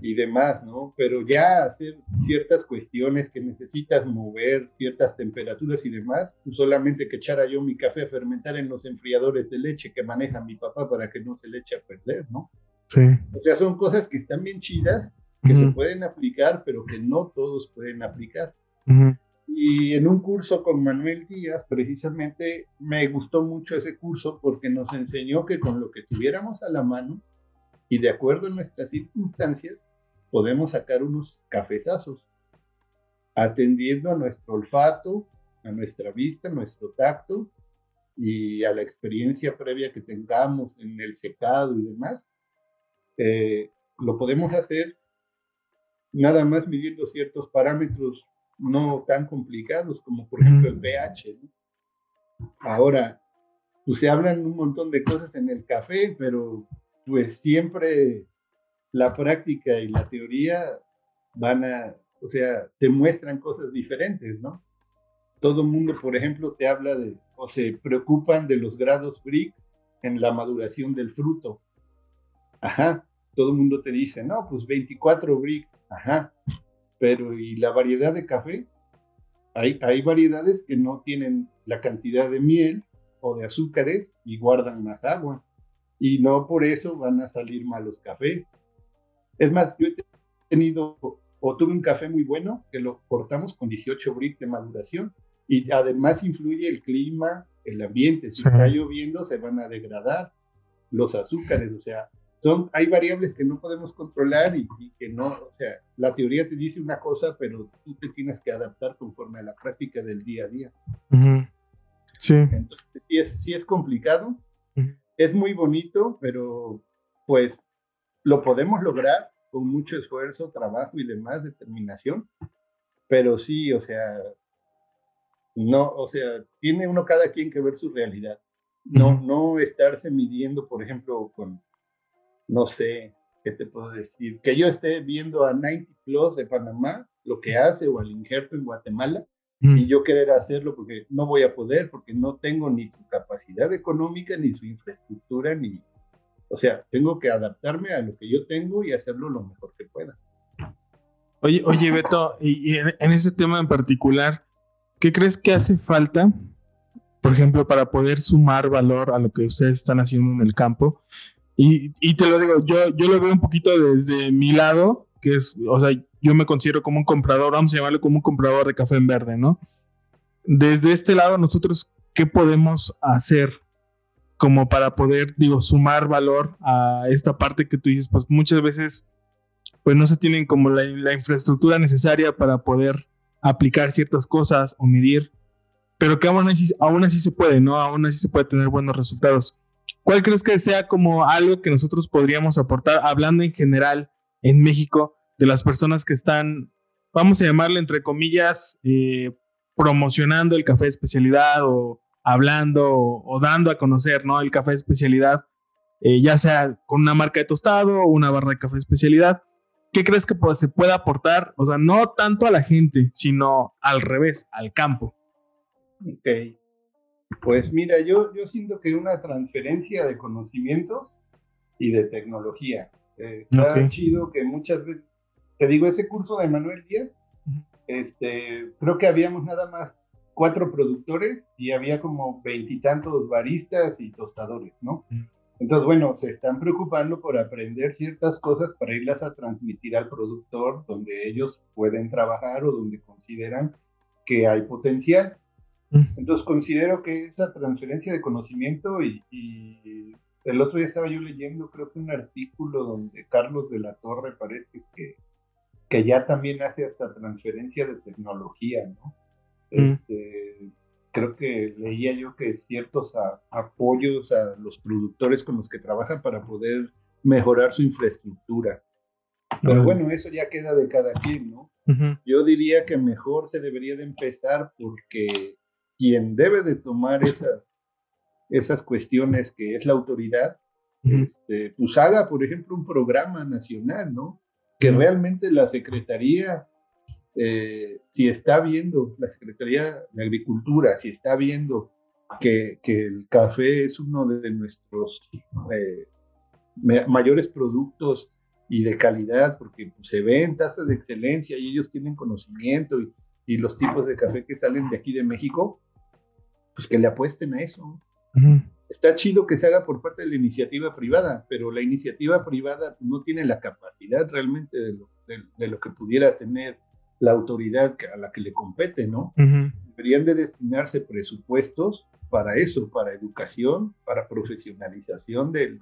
y demás, ¿no? Pero ya hacer ciertas cuestiones que necesitas mover, ciertas temperaturas y demás, pues solamente que echara yo mi café a fermentar en los enfriadores de leche que maneja mi papá para que no se le eche a perder, ¿no? Sí. O sea, son cosas que están bien chidas, que se pueden aplicar, pero que no todos pueden aplicar. Y en un curso con Manuel Díaz, precisamente, me gustó mucho ese curso porque nos enseñó que con lo que tuviéramos a la mano, y de acuerdo a nuestras circunstancias podemos sacar unos cafezazos, atendiendo a nuestro olfato, a nuestra vista, a nuestro tacto y a la experiencia previa que tengamos en el secado y demás. Eh, lo podemos hacer nada más midiendo ciertos parámetros no tan complicados como por ejemplo el pH. Ahora, pues se hablan un montón de cosas en el café, pero pues siempre la práctica y la teoría van a, o sea, te muestran cosas diferentes, ¿no? Todo el mundo, por ejemplo, te habla de, o se preocupan de los grados Brix en la maduración del fruto. Ajá, todo el mundo te dice, no, pues 24 Brix, ajá, pero ¿y la variedad de café? Hay, hay variedades que no tienen la cantidad de miel o de azúcares y guardan más agua y no por eso van a salir malos cafés. Es más, yo he tenido o tuve un café muy bueno que lo cortamos con 18 bricks de maduración y además influye el clima, el ambiente. Si está lloviendo, se van a degradar los azúcares, o sea, son, hay variables que no podemos controlar y, que no, o sea, la teoría te dice una cosa, pero tú te tienes que adaptar conforme a la práctica del día a día. Sí. Entonces, sí es, sí es complicado, es muy bonito, pero pues lo podemos lograr con mucho esfuerzo, trabajo y demás, determinación. Pero sí, o sea, no, o sea, tiene uno cada quien que ver su realidad. No, no estarse midiendo, por ejemplo, con, no sé, ¿qué te puedo decir? Que yo esté viendo a 90 Plus de Panamá, lo que hace, o al injerto en Guatemala, y yo querer hacerlo porque no voy a poder, porque no tengo ni su capacidad económica, ni su infraestructura, ni... O sea, tengo que adaptarme a lo que yo tengo y hacerlo lo mejor que pueda. Oye, oye Beto, y, en, ese tema en particular, ¿qué crees que hace falta, por ejemplo, para poder sumar valor a lo que ustedes están haciendo en el campo? Y, y te lo digo, yo, yo lo veo un poquito desde mi lado, que es, o sea, yo me considero como un comprador, vamos a llamarlo como un comprador de café en verde, ¿no? Desde este lado, nosotros, ¿qué podemos hacer como para poder, digo, sumar valor a esta parte que tú dices? Pues muchas veces, pues no se tienen como la, infraestructura necesaria para poder aplicar ciertas cosas o medir, pero que aún así, aún así se puede, ¿no? Aún así se puede tener buenos resultados. ¿Cuál crees que sea como algo que nosotros podríamos aportar, hablando en general en México, de las personas que están, vamos a llamarle entre comillas, eh, promocionando el café de especialidad o hablando o, dando a conocer ¿no? el café de especialidad, eh, ya sea con una marca de tostado o una barra de café de especialidad. ¿Qué crees que se puede aportar? O sea, no tanto a la gente, sino al revés, al campo. Ok. Pues mira, yo, yo siento que una transferencia de conocimientos y de tecnología. Eh, está chido que muchas veces te digo, ese curso de Manuel Díaz, este, creo que habíamos nada más cuatro productores y había como veintitantos baristas y tostadores, ¿no? Entonces, bueno, se están preocupando por aprender ciertas cosas para irlas a transmitir al productor donde ellos pueden trabajar o donde consideran que hay potencial. Entonces, considero que esa transferencia de conocimiento y, y, el otro día estaba yo leyendo, creo que un artículo donde Carlos de la Torre parece que que ya también hace hasta transferencia de tecnología, ¿no? Mm. Este, creo que leía yo que ciertos apoyos a los productores con los que trabajan para poder mejorar su infraestructura. Pero bueno, eso ya queda de cada quien, ¿no? Yo diría que mejor se debería de empezar porque quien debe de tomar esas, esas cuestiones, que es la autoridad, este, pues haga, por ejemplo, un programa nacional, ¿no? que realmente la Secretaría, eh, si está viendo, la Secretaría de Agricultura, si está viendo que, el café es uno de nuestros eh, mayores productos y de calidad, porque pues, se ven tasas de excelencia y ellos tienen conocimiento y, los tipos de café que salen de aquí de México, pues que le apuesten a eso está chido que se haga por parte de la iniciativa privada, pero la iniciativa privada no tiene la capacidad realmente de lo, que pudiera tener la autoridad a la que le compete, ¿no? Deberían de destinarse presupuestos para eso, para educación, para profesionalización del,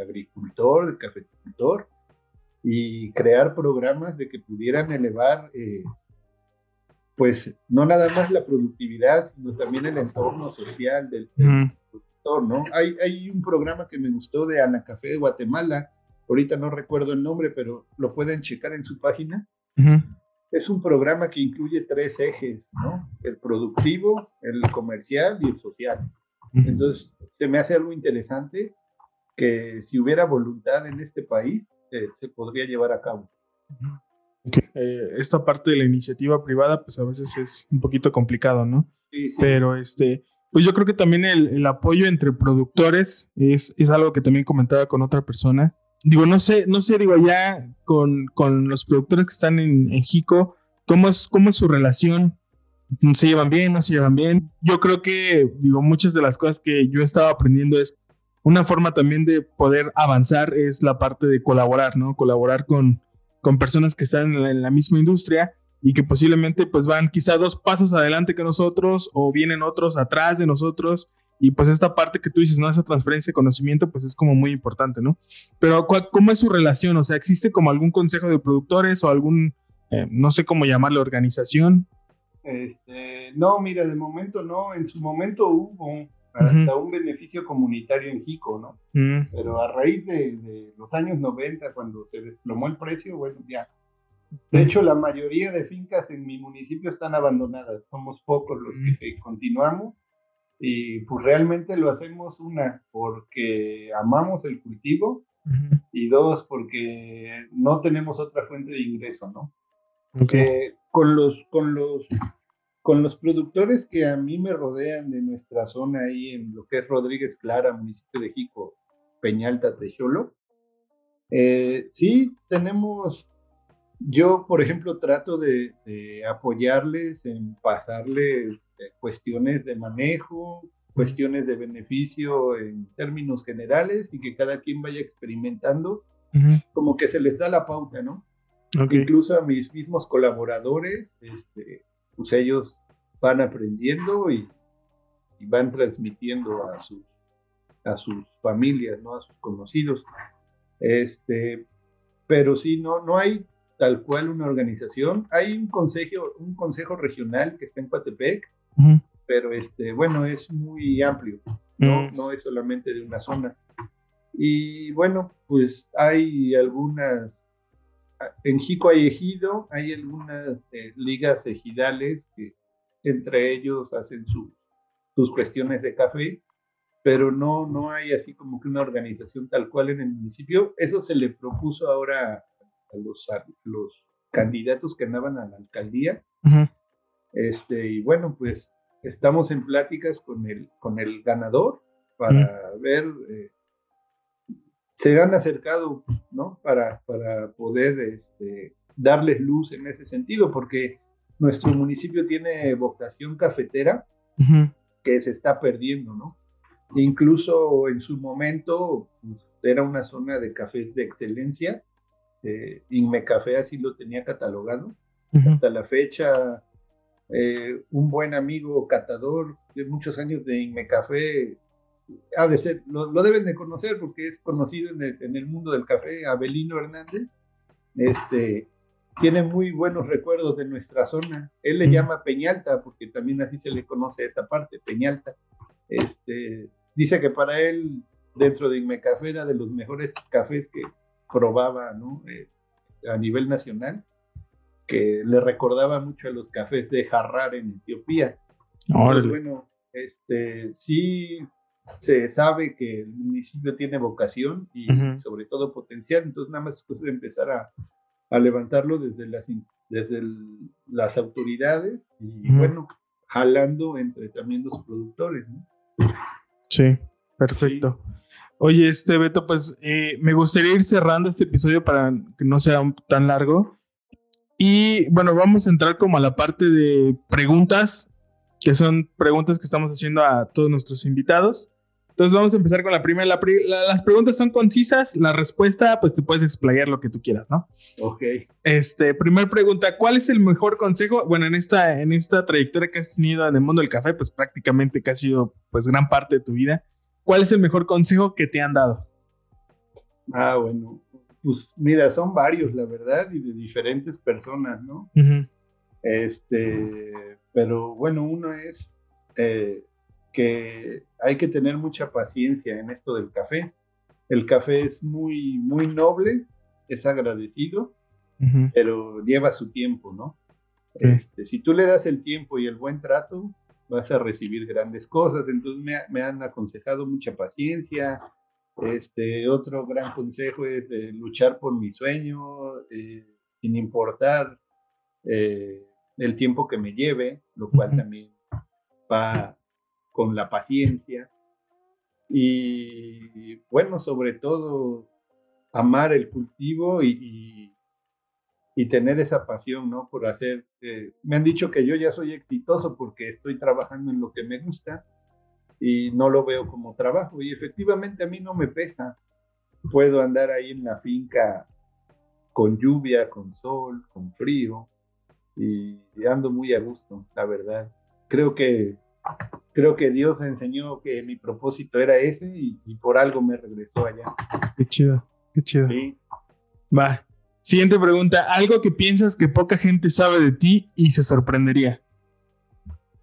agricultor, del cafeticultor, y crear programas de que pudieran elevar, eh, pues, no nada más la productividad, sino también el entorno social del, ¿no? Hay, hay un programa que me gustó de Ana Café de Guatemala, ahorita no recuerdo el nombre, pero lo pueden checar en su página. Es un programa que incluye tres ejes, ¿no? El productivo, el comercial y el social. Entonces, se me hace algo interesante que si hubiera voluntad en este país, eh, se podría llevar a cabo. Eh, esta parte de la iniciativa privada, pues a veces es un poquito complicado, ¿no? Sí, sí. Pero este, pues yo creo que también el, apoyo entre productores es, es, algo que también comentaba con otra persona. Digo, no sé, no sé, digo, allá con, con los productores que están en, en Jico, ¿cómo es, ¿cómo es su relación? ¿Se llevan bien? ¿No se llevan bien? Yo creo que, digo, muchas de las cosas que yo estaba aprendiendo es una forma también de poder avanzar es la parte de colaborar, ¿no? Colaborar con, con personas que están en la misma industria y que posiblemente pues van quizá dos pasos adelante que nosotros o vienen otros atrás de nosotros y pues esta parte que tú dices, ¿no? Esa transferencia de conocimiento pues es como muy importante, ¿no? Pero ¿cómo es su relación? O sea, ¿existe como algún consejo de productores o algún, eh, no sé cómo llamarle, organización? Este, no, mira, de momento no, en su momento hubo hasta un beneficio comunitario en Jico, ¿no? Mm. Pero a raíz de, de, los años 90, cuando se desplomó el precio, bueno, ya De hecho, la mayoría de fincas en mi municipio están abandonadas. Somos pocos los que continuamos y pues realmente lo hacemos una porque amamos el cultivo y dos porque no tenemos otra fuente de ingreso, ¿no? Okay. con los con los con los productores que a mí me rodean de nuestra zona ahí en lo que es Rodríguez Clara, municipio de Jico, Peñalta, Tejolo, eh, sí tenemos yo, por ejemplo, trato de, apoyarles en pasarles eh, cuestiones de manejo, cuestiones de beneficio en términos generales y que cada quien vaya experimentando, como que se les da la pauta, ¿no? Incluso a mis mismos colaboradores, este, pues ellos van aprendiendo y, y van transmitiendo a sus, a sus familias, ¿no? A sus conocidos. Este, pero sí, no, no hay tal cual una organización. Hay un consejo, un consejo regional que está en Coatepec, pero este, bueno, es muy amplio, ¿no? Mm. no es solamente de una zona. Y bueno, pues hay algunas, en Jico hay ejido, hay algunas eh, ligas ejidales que entre ellos hacen sus cuestiones de café, pero no, no hay así como que una organización tal cual en el municipio. Eso se le propuso ahora a los, los candidatos que andaban a la alcaldía. este, y bueno, pues estamos en pláticas con el, con el ganador para ver, eh, se han acercado, ¿no? Para, para poder este, darles luz en ese sentido, porque nuestro municipio tiene vocación cafetera que se está perdiendo, ¿no? Incluso en su momento pues, era una zona de café de excelencia eh, Inmecafé así lo tenía catalogado. Hasta la fecha, eh, un buen amigo catador de muchos años de Inmecafé, ha de ser, lo, deben de conocer porque es conocido en el, en el, mundo del café, Abelino Hernández, este, tiene muy buenos recuerdos de nuestra zona. Él le llama Peñalta porque también así se le conoce esa parte, Peñalta. Este, dice que para él, dentro de Inmecafé, era de los mejores cafés que, probaba ¿no? Eh, a nivel nacional, que le recordaba mucho a los cafés de Harrar en Etiopía. bueno, este, sí se sabe que el municipio tiene vocación y sobre todo potencial, entonces nada más es de empezar a, a, levantarlo desde las, desde las autoridades y bueno, jalando entre también los productores. ¿no? Sí, perfecto. Oye, este Beto, pues eh, me gustaría ir cerrando este episodio para que no sea tan largo. Y bueno, vamos a entrar como a la parte de preguntas, que son preguntas que estamos haciendo a todos nuestros invitados. Entonces vamos a empezar con la primera. las preguntas son concisas, la respuesta pues te puedes explayar lo que tú quieras, ¿no? Ok. Este, primer pregunta, ¿cuál es el mejor consejo? Bueno, en esta, en esta trayectoria que has tenido en el mundo del café, pues prácticamente que ha sido pues gran parte de tu vida. ¿Cuál es el mejor consejo que te han dado? Ah, bueno, pues mira, son varios, la verdad, y de diferentes personas, ¿no? Este, pero bueno, uno es eh, que hay que tener mucha paciencia en esto del café. El café es muy, muy noble, es agradecido, pero lleva su tiempo, ¿no? Este, si tú le das el tiempo y el buen trato, vas a recibir grandes cosas. Entonces me, han aconsejado mucha paciencia. Este, otro gran consejo es luchar por mi sueño, eh, sin importar eh, el tiempo que me lleve, lo cual también va con la paciencia. Y bueno, sobre todo, amar el cultivo y, y tener esa pasión, ¿no? Por hacer, eh, me han dicho que yo ya soy exitoso porque estoy trabajando en lo que me gusta y no lo veo como trabajo y efectivamente a mí no me pesa. Puedo andar ahí en la finca con lluvia, con sol, con frío y ando muy a gusto, la verdad. Creo que creo que Dios enseñó que mi propósito era ese y, por algo me regresó allá. Qué chido, qué chido. Sí. Va, Siguiente pregunta, algo que piensas que poca gente sabe de ti y se sorprendería.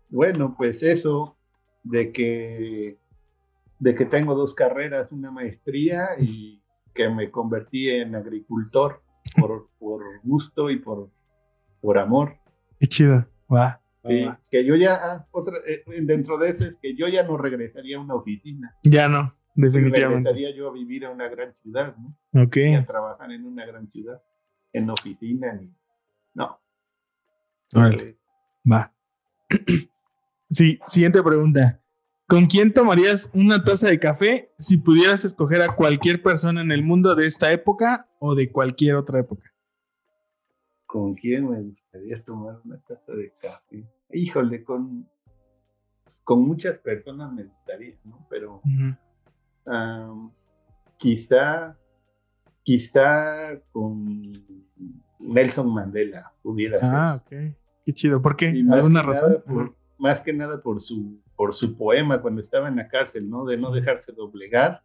Bueno, pues eso, de que, de que tengo dos carreras, una maestría y que me convertí en agricultor. por, por gusto y por, por amor. Qué chido, va. Que yo ya, ah, otra, eh, dentro de eso es que yo ya no regresaría a una oficina. Ya no, definitivamente. Regresaría yo a vivir a una gran ciudad, ¿no? Ok. a trabajar en una gran ciudad, en oficina, ni, no. Va. [clears throat] Sí, siguiente pregunta. ¿Con quién tomarías una taza de café si pudieras escoger a cualquier persona en el mundo de esta época o de cualquier otra época? ¿Con quién me gustaría tomar una taza de café? Híjole, con, con muchas personas me gustaría, ¿no? Pero quizá, quizá con Nelson Mandela pudiera ser. Ah, ok. Qué chido. ¿Por qué? ¿Alguna razón? más que nada por su, por su poema cuando estaba en la cárcel, ¿no? De no dejarse doblegar,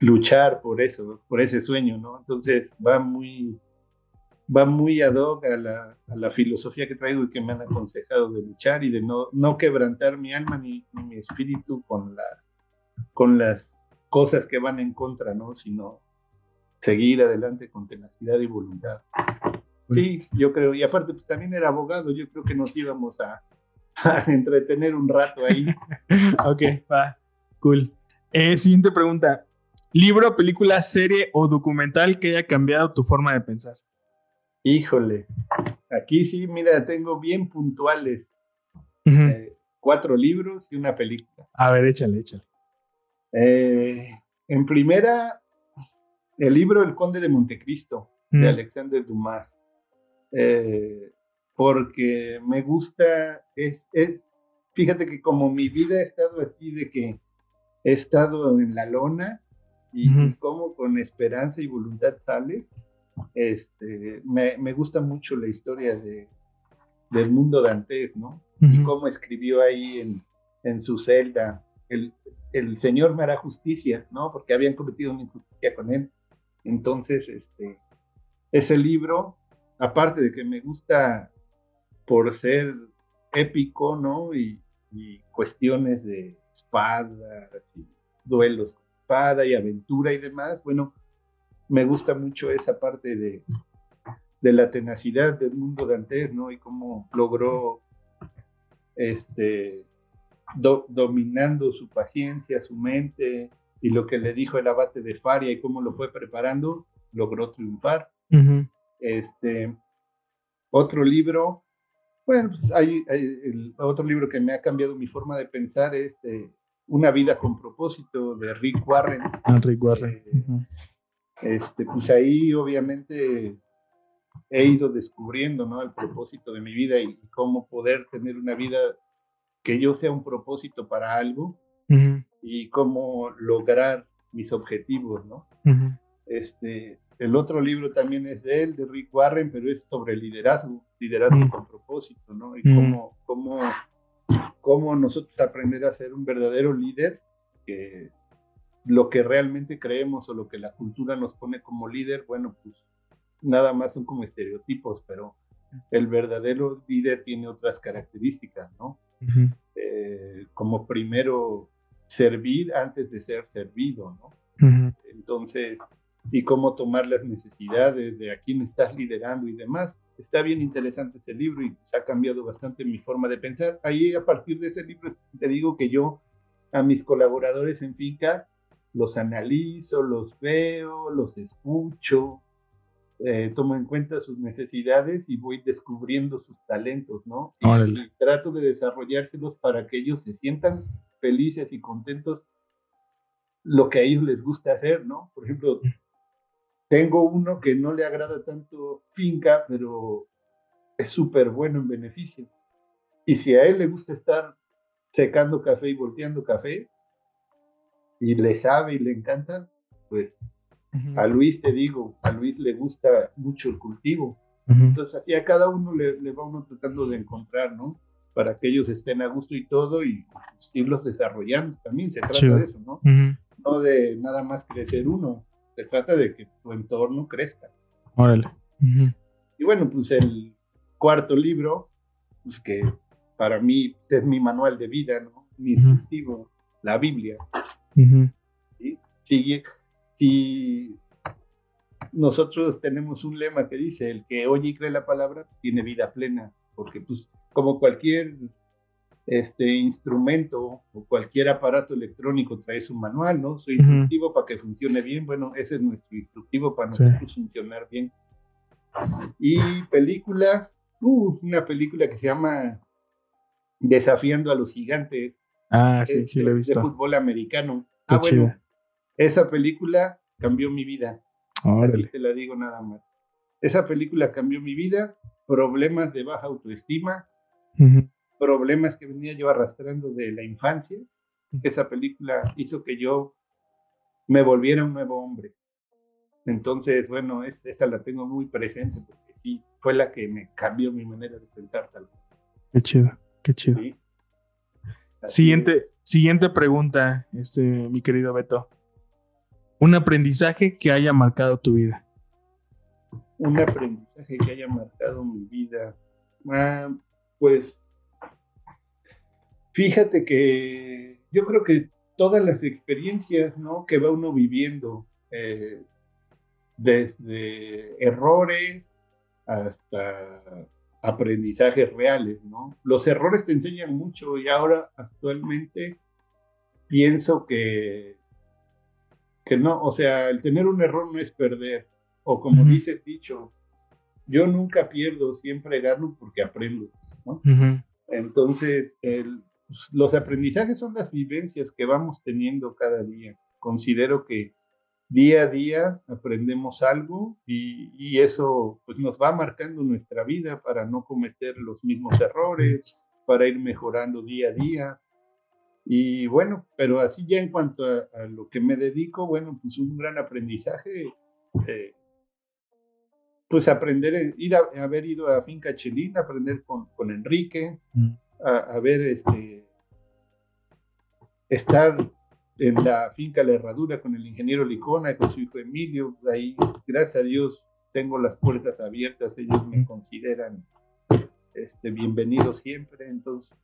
luchar por eso, por ese sueño, ¿no? Entonces va muy, va muy ad hoc a la, a la filosofía que traigo y que me han aconsejado de luchar y de no, no quebrantar mi alma ni, mi espíritu con las, con las cosas que van en contra, ¿no? Sino seguir adelante con tenacidad y voluntad. Sí, yo creo, y aparte pues también era abogado, yo creo que nos íbamos a, entretener un rato ahí. [laughs] ok, va, cool. Eh, siguiente pregunta, ¿libro, película, serie o documental que haya cambiado tu forma de pensar? Híjole, aquí sí, mira, tengo bien puntuales. Eh, cuatro libros y una película. A ver, échale, échale. Eh, en primera, el libro El Conde de Montecristo, de Alexander Dumas. Eh, porque me gusta, es, fíjate que como mi vida ha estado así de que he estado en la lona y como con esperanza y voluntad sale, este, me, me, gusta mucho la historia de, del mundo Dantes, ¿no? Y cómo escribió ahí en, en su celda, el, el, Señor me hará justicia, ¿no? Porque habían cometido una injusticia con él. Entonces, este, ese libro aparte de que me gusta por ser épico, ¿no? Y, cuestiones de espada, duelos con espada y aventura y demás, bueno, me gusta mucho esa parte de, de la tenacidad del mundo de antes, ¿no? Y cómo logró, este, dominando su paciencia, su mente, y lo que le dijo el abate de Faria y cómo lo fue preparando, logró triunfar. Este, otro libro, bueno, pues hay, el, otro libro que me ha cambiado mi forma de pensar es eh, Una vida con propósito de Rick Warren. Ah, Rick Warren. Eh, este, pues ahí obviamente he ido descubriendo ¿no? el propósito de mi vida y, cómo poder tener una vida que yo sea un propósito para algo y cómo lograr mis objetivos, ¿no? este, el otro libro también es de él, de Rick Warren, pero es sobre liderazgo, liderazgo mm. con propósito, ¿no? Y mm. cómo, cómo, cómo nosotros aprender a ser un verdadero líder, que lo que realmente creemos o lo que la cultura nos pone como líder, bueno, pues nada más son como estereotipos, pero el verdadero líder tiene otras características, ¿no? Eh, como primero servir antes de ser servido, ¿no? Entonces, y cómo tomar las necesidades de a quién estás liderando y demás. Está bien interesante ese libro y ha cambiado bastante mi forma de pensar. Ahí a partir de ese libro te digo que yo a mis colaboradores en finca los analizo, los veo, los escucho, eh, tomo en cuenta sus necesidades y voy descubriendo sus talentos, ¿no? y, trato de desarrollárselos para que ellos se sientan felices y contentos lo que a ellos les gusta hacer, ¿no? Por ejemplo, tengo uno que no le agrada tanto finca, pero es súper bueno en beneficio. Y si a él le gusta estar secando café y volteando café, y le sabe y le encanta, pues a Luis te digo, a Luis le gusta mucho el cultivo. Entonces así a cada uno le, le, va uno tratando de encontrar, ¿no? Para que ellos estén a gusto y todo y irlos desarrollando. También se trata de eso, ¿no? No de nada más crecer uno, se trata de que tu entorno crezca. Órale. Y bueno, pues el cuarto libro, pues que para mí es mi manual de vida, ¿no? Mi instructivo, la Biblia. ¿Sí? Sigue, si, nosotros tenemos un lema que dice, el que oye y cree la palabra tiene vida plena, porque pues como cualquier este instrumento o cualquier aparato electrónico trae su manual, ¿no? Su instructivo para que funcione bien, bueno, ese es nuestro instructivo para nosotros funcionar bien. Y película, uh, una película que se llama Desafiando a los Gigantes. Ah, sí, sí, la he visto. De fútbol americano. Ah, bueno, esa película cambió mi vida. te la digo nada más. Esa película cambió mi vida, problemas de baja autoestima, problemas que venía yo arrastrando de la infancia. Esa película hizo que yo me volviera un nuevo hombre. Entonces, bueno, esa la tengo muy presente porque sí, fue la que me cambió mi manera de pensar tal vez. Qué chido, qué chido. Siguiente, siguiente pregunta, este, mi querido Beto. Un aprendizaje que haya marcado tu vida. Un aprendizaje que haya marcado mi vida. Ah, pues fíjate que yo creo que todas las experiencias ¿no? que va uno viviendo, eh, desde errores hasta aprendizajes reales, ¿no? Los errores te enseñan mucho y ahora actualmente pienso que, que no, o sea, el tener un error no es perder, o como dice el dicho, yo nunca pierdo, siempre gano porque aprendo, ¿no? Entonces, el, pues, los aprendizajes son las vivencias que vamos teniendo cada día. Considero que día a día aprendemos algo y, eso pues nos va marcando nuestra vida para no cometer los mismos errores, para ir mejorando día a día. Y bueno, pero así ya en cuanto a, lo que me dedico, bueno, pues un gran aprendizaje, eh, pues aprender, ir a, haber ido a Finca Chelín, aprender con, con Enrique, mm a, ver, este, estar en la finca La Herradura con el ingeniero Licona, con su hijo Emilio, ahí, gracias a Dios, tengo las puertas abiertas, ellos me consideran este, bienvenidos siempre, entonces,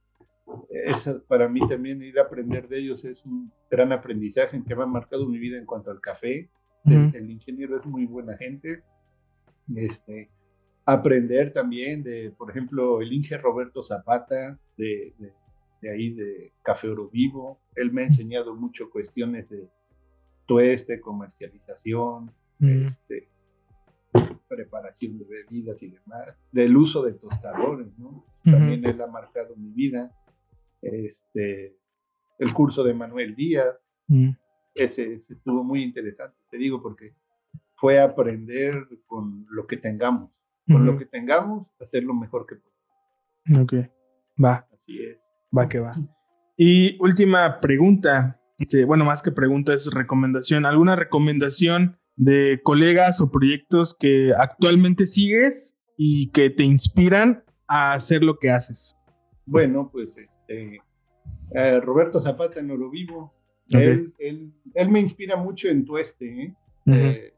para mí también ir a aprender de ellos es un gran aprendizaje que me ha marcado mi vida en cuanto al café. el, el, ingeniero es muy buena gente. Este, aprender también de, por ejemplo, el Inge Roberto Zapata, de, de, ahí de Café Oro Vivo. Él me ha enseñado mucho cuestiones de tueste, comercialización, mm. este, preparación de bebidas y demás, del uso de tostadores, ¿no? También él ha marcado mi vida. Este, el curso de Manuel Díaz, mm. ese, ese, estuvo muy interesante, te digo, porque fue aprender con lo que tengamos con lo que tengamos, hacer lo mejor que podamos. Ok, va. Así es. Va que va. Y última pregunta, este, bueno, más que pregunta, es recomendación. ¿Alguna recomendación de colegas o proyectos que actualmente sigues y que te inspiran a hacer lo que haces? Bueno, pues este, eh, Roberto Zapata en Oro Vivo, él, él, me inspira mucho en tu este, ¿eh? eh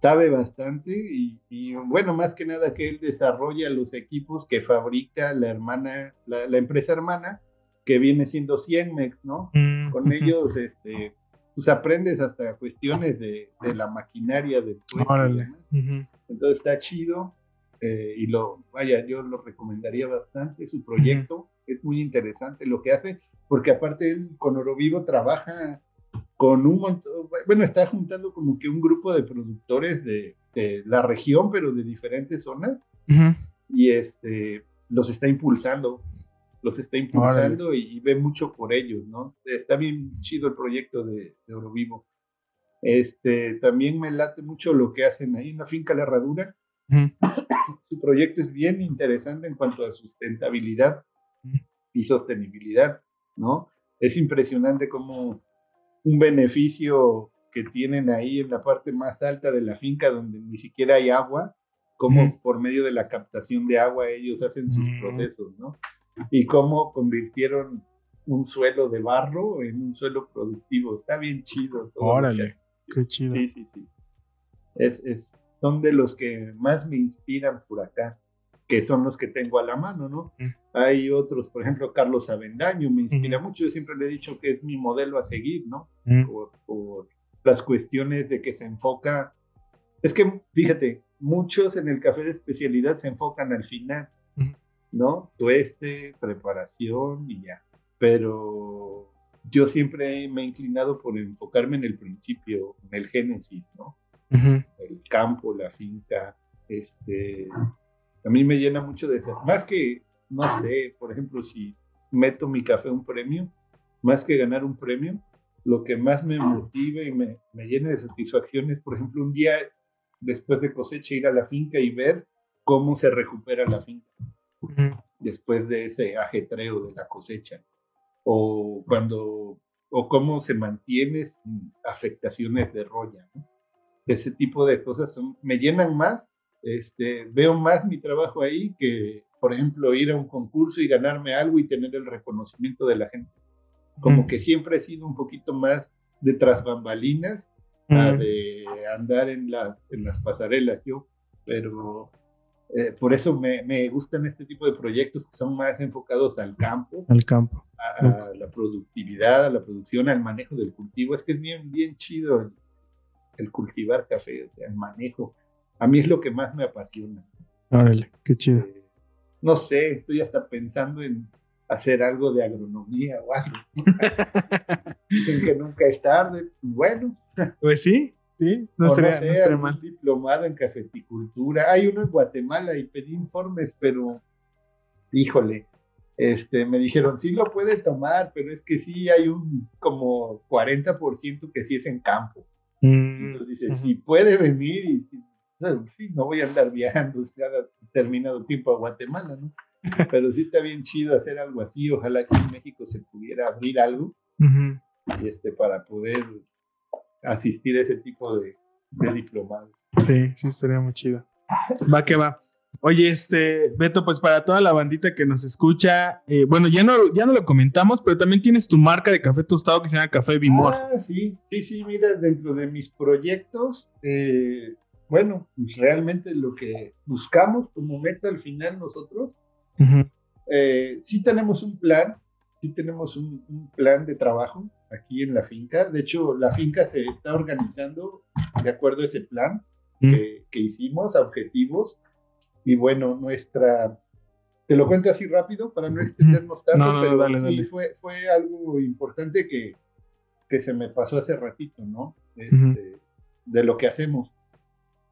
sabe bastante y, bueno, más que nada que él desarrolla los equipos que fabrica la hermana, la, empresa hermana, que viene siendo Cienmex, ¿no? Mm, Con ellos, este, pues aprendes hasta cuestiones de, la maquinaria del Entonces está chido eh, y lo, vaya, yo lo recomendaría bastante, su proyecto es muy interesante lo que hace, porque aparte él con Oro Vivo trabaja con un montón, bueno, está juntando como que un grupo de productores de, la región, pero de diferentes zonas, y este, los está impulsando, los está impulsando y, ve mucho por ellos, ¿no? Está bien chido el proyecto de, de Oro Vivo. Este, también me late mucho lo que hacen ahí en la finca La Herradura. [coughs] Su proyecto es bien interesante en cuanto a sustentabilidad y sostenibilidad, ¿no? Es impresionante cómo un beneficio que tienen ahí en la parte más alta de la finca donde ni siquiera hay agua, como por medio de la captación de agua ellos hacen sus procesos, ¿no? Y cómo convirtieron un suelo de barro en un suelo productivo. Está bien chido. Todo Órale, qué chido. Sí, sí, sí. Es, es, son de los que más me inspiran por acá que son los que tengo a la mano, ¿no? Mm. Hay otros, por ejemplo, Carlos Avendaño, me inspira mucho, yo siempre le he dicho que es mi modelo a seguir, ¿no? Mm. Por, las cuestiones de que se enfoca Es que, fíjate, muchos en el café de especialidad se enfocan al final, ¿no? Tueste, preparación y ya. Pero yo siempre me he inclinado por enfocarme en el principio, en el génesis, ¿no? El campo, la finca, este, a mí me llena mucho de eso. Más que, no sé, por ejemplo, si meto mi café un premio, más que ganar un premio, lo que más me motiva y me, me llena de satisfacción es, por ejemplo, un día después de cosecha ir a la finca y ver cómo se recupera la finca después de ese ajetreo de la cosecha o cuando o cómo se mantiene sin afectaciones de roya. Ese tipo de cosas son, me llenan más, este, veo más mi trabajo ahí que, por ejemplo, ir a un concurso y ganarme algo y tener el reconocimiento de la gente. Como que siempre he sido un poquito más de tras bambalinas de andar en las, en las pasarelas yo, pero eh, por eso me, me, gustan este tipo de proyectos que son más enfocados al campo. Al campo. A, la productividad, a la producción, al manejo del cultivo. Es que es bien, bien chido el, cultivar café, o sea, el manejo. A mí es lo que más me apasiona. Órale, qué chido. Eh, no sé, estoy hasta pensando en hacer algo de agronomía o algo. [laughs] Dicen que nunca es tarde. Bueno. Pues sí, sí, no sería, mal. diplomado en cafeticultura. Hay uno en Guatemala y pedí informes, pero híjole, este, me dijeron, sí lo puede tomar, pero es que sí hay un como 40% que sí es en campo. Mm, Entonces dice, si puede venir y sí, no voy a andar viajando [laughs] cada determinado tiempo a Guatemala, ¿no? [laughs] Pero sí está bien chido hacer algo así. Ojalá que en México se pudiera abrir algo y este, para poder asistir a ese tipo de, de diplomados. Sí, sí, estaría muy chido. Va que va. Oye, este, Beto, pues para toda la bandita que nos escucha, eh, bueno, ya no, ya no lo comentamos, pero también tienes tu marca de café tostado que se llama Café Bimor. Ah, sí, sí, sí, mira, dentro de mis proyectos, eh, bueno, pues realmente lo que buscamos como meta al final nosotros eh, sí tenemos un plan, sí tenemos un, plan de trabajo aquí en la finca. De hecho, la finca se está organizando de acuerdo a ese plan que, hicimos, a objetivos. Y bueno, nuestra... Te lo cuento así rápido para no extendernos tanto, pero sí Fue, fue algo importante que, que se me pasó hace ratito, ¿no? Este, de lo que hacemos.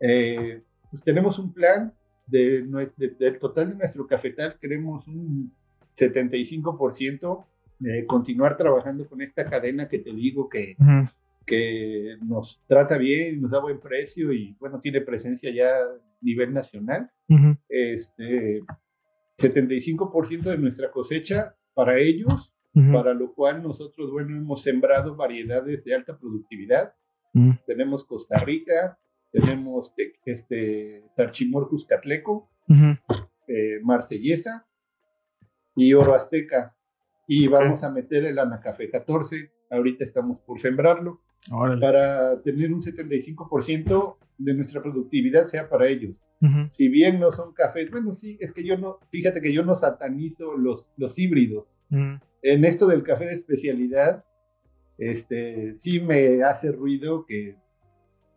Eh, pues tenemos un plan del total de nuestro cafetal queremos un 75% de continuar trabajando con esta cadena que te digo que, que nos trata bien, nos da buen precio y bueno, tiene presencia ya a nivel nacional. este, 75% de nuestra cosecha para ellos, para lo cual nosotros, bueno, hemos sembrado variedades de alta productividad. Tenemos Costa Rica, tenemos este Tarchimor Cuscatleco, eh, Marsellesa y Oro Azteca. Y vamos a meter el Anacafé 14, ahorita estamos por sembrarlo, para tener un 75% de nuestra productividad sea para ellos. Si bien no son cafés, bueno, sí, es que yo no, fíjate que yo no satanizo los, los híbridos. En esto del café de especialidad, este, sí me hace ruido que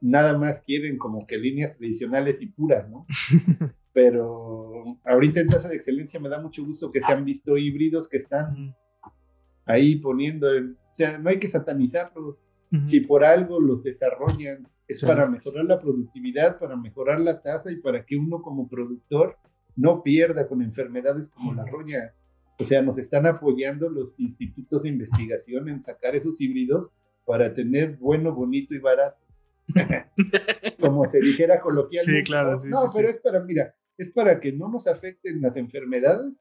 nada más quieren como que líneas tradicionales y puras, ¿no? [laughs] Pero ahorita en tasa de excelencia me da mucho gusto que se han visto híbridos que están ahí poniendo, o sea, no hay que satanizarlos. Si por algo los desarrollan, es para mejorar la productividad, para mejorar la tasa y para que uno como productor no pierda con enfermedades como la roña. O sea, nos están apoyando los institutos de investigación en sacar esos híbridos para tener bueno, bonito y barato. [laughs] como se dijera coloquialmente. Sí, claro, No, pero es para, mira, es para que no nos afecten las enfermedades,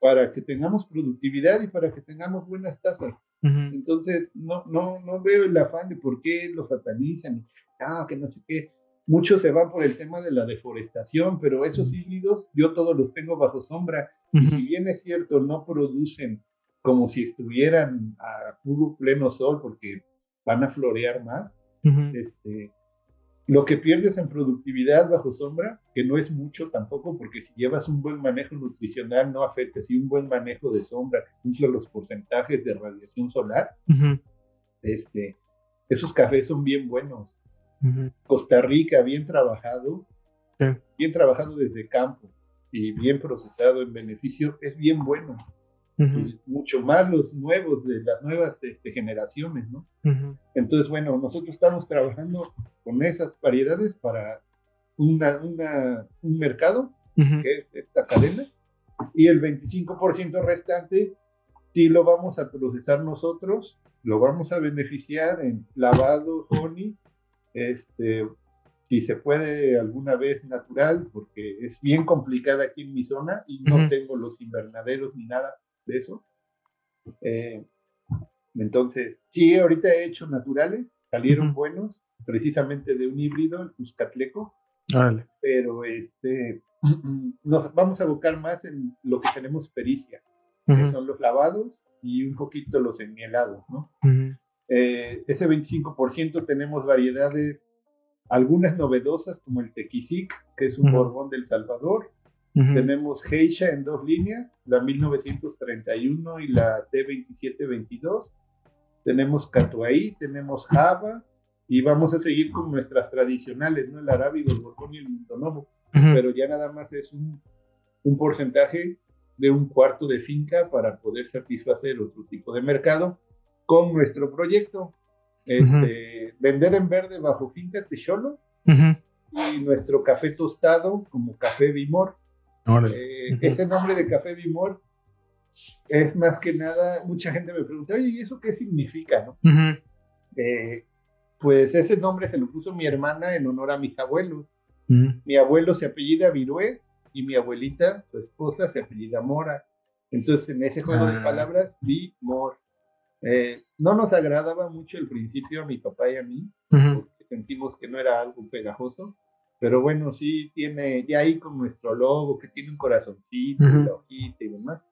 para que tengamos productividad y para que tengamos buenas tasas. Entonces, no, no, no veo el afán de por qué los satanizan, ah, que no sé qué. Muchos se van por el tema de la deforestación, pero esos híbridos yo todos los tengo bajo sombra. Y si bien es cierto, no producen como si estuvieran a puro pleno sol porque van a florear más, este, lo que pierdes en productividad bajo sombra, que no es mucho tampoco, porque si llevas un buen manejo nutricional no afecta, si un buen manejo de sombra, cumple los porcentajes de radiación solar, este, esos cafés son bien buenos. Costa Rica, bien trabajado, bien trabajado desde campo y bien procesado en beneficio, es bien bueno. Pues, mucho más los nuevos de las nuevas este, generaciones, ¿no? Entonces, bueno, nosotros estamos trabajando con esas variedades para una, una, un mercado, que es esta cadena, y el 25% restante si lo vamos a procesar nosotros, lo vamos a beneficiar en lavado, honey, este, si se puede alguna vez natural, porque es bien complicada aquí en mi zona y no tengo los invernaderos ni nada de eso. Eh, entonces, sí, ahorita he hecho naturales, salieron buenos, precisamente de un híbrido, el Cuscatleco, pero este, [clears throat] nos vamos a abocar más en lo que tenemos pericia, que son los lavados y un poquito los enmielados, ¿no? Eh, ese 25% tenemos variedades, algunas novedosas como el Tequisic, que es un borbón del Salvador. Tenemos Geisha en dos líneas, la 1931 y la T2722. Tenemos Catuaí, tenemos Java y vamos a seguir con nuestras tradicionales, ¿no? El arábigo, el borbón y el montonomo. Pero ya nada más es un, un porcentaje de un cuarto de finca para poder satisfacer otro tipo de mercado con nuestro proyecto. Este, Vender en verde bajo finca Techolo y nuestro café tostado como café Bimor. Eh, ese nombre de café Bimor es más que nada, mucha gente me pregunta, oye, ¿y eso qué significa? No? Eh, pues ese nombre se lo puso mi hermana en honor a mis abuelos. Mi abuelo se apellida Virués y mi abuelita, su esposa, se apellida Mora. Entonces, en ese juego de ah. palabras, vi Mor. Eh, no nos agradaba mucho el principio a mi papá y a mí, porque sentimos que no era algo pegajoso, pero bueno, sí tiene, ya ahí con nuestro logo, que tiene un corazoncito, una hojita y demás,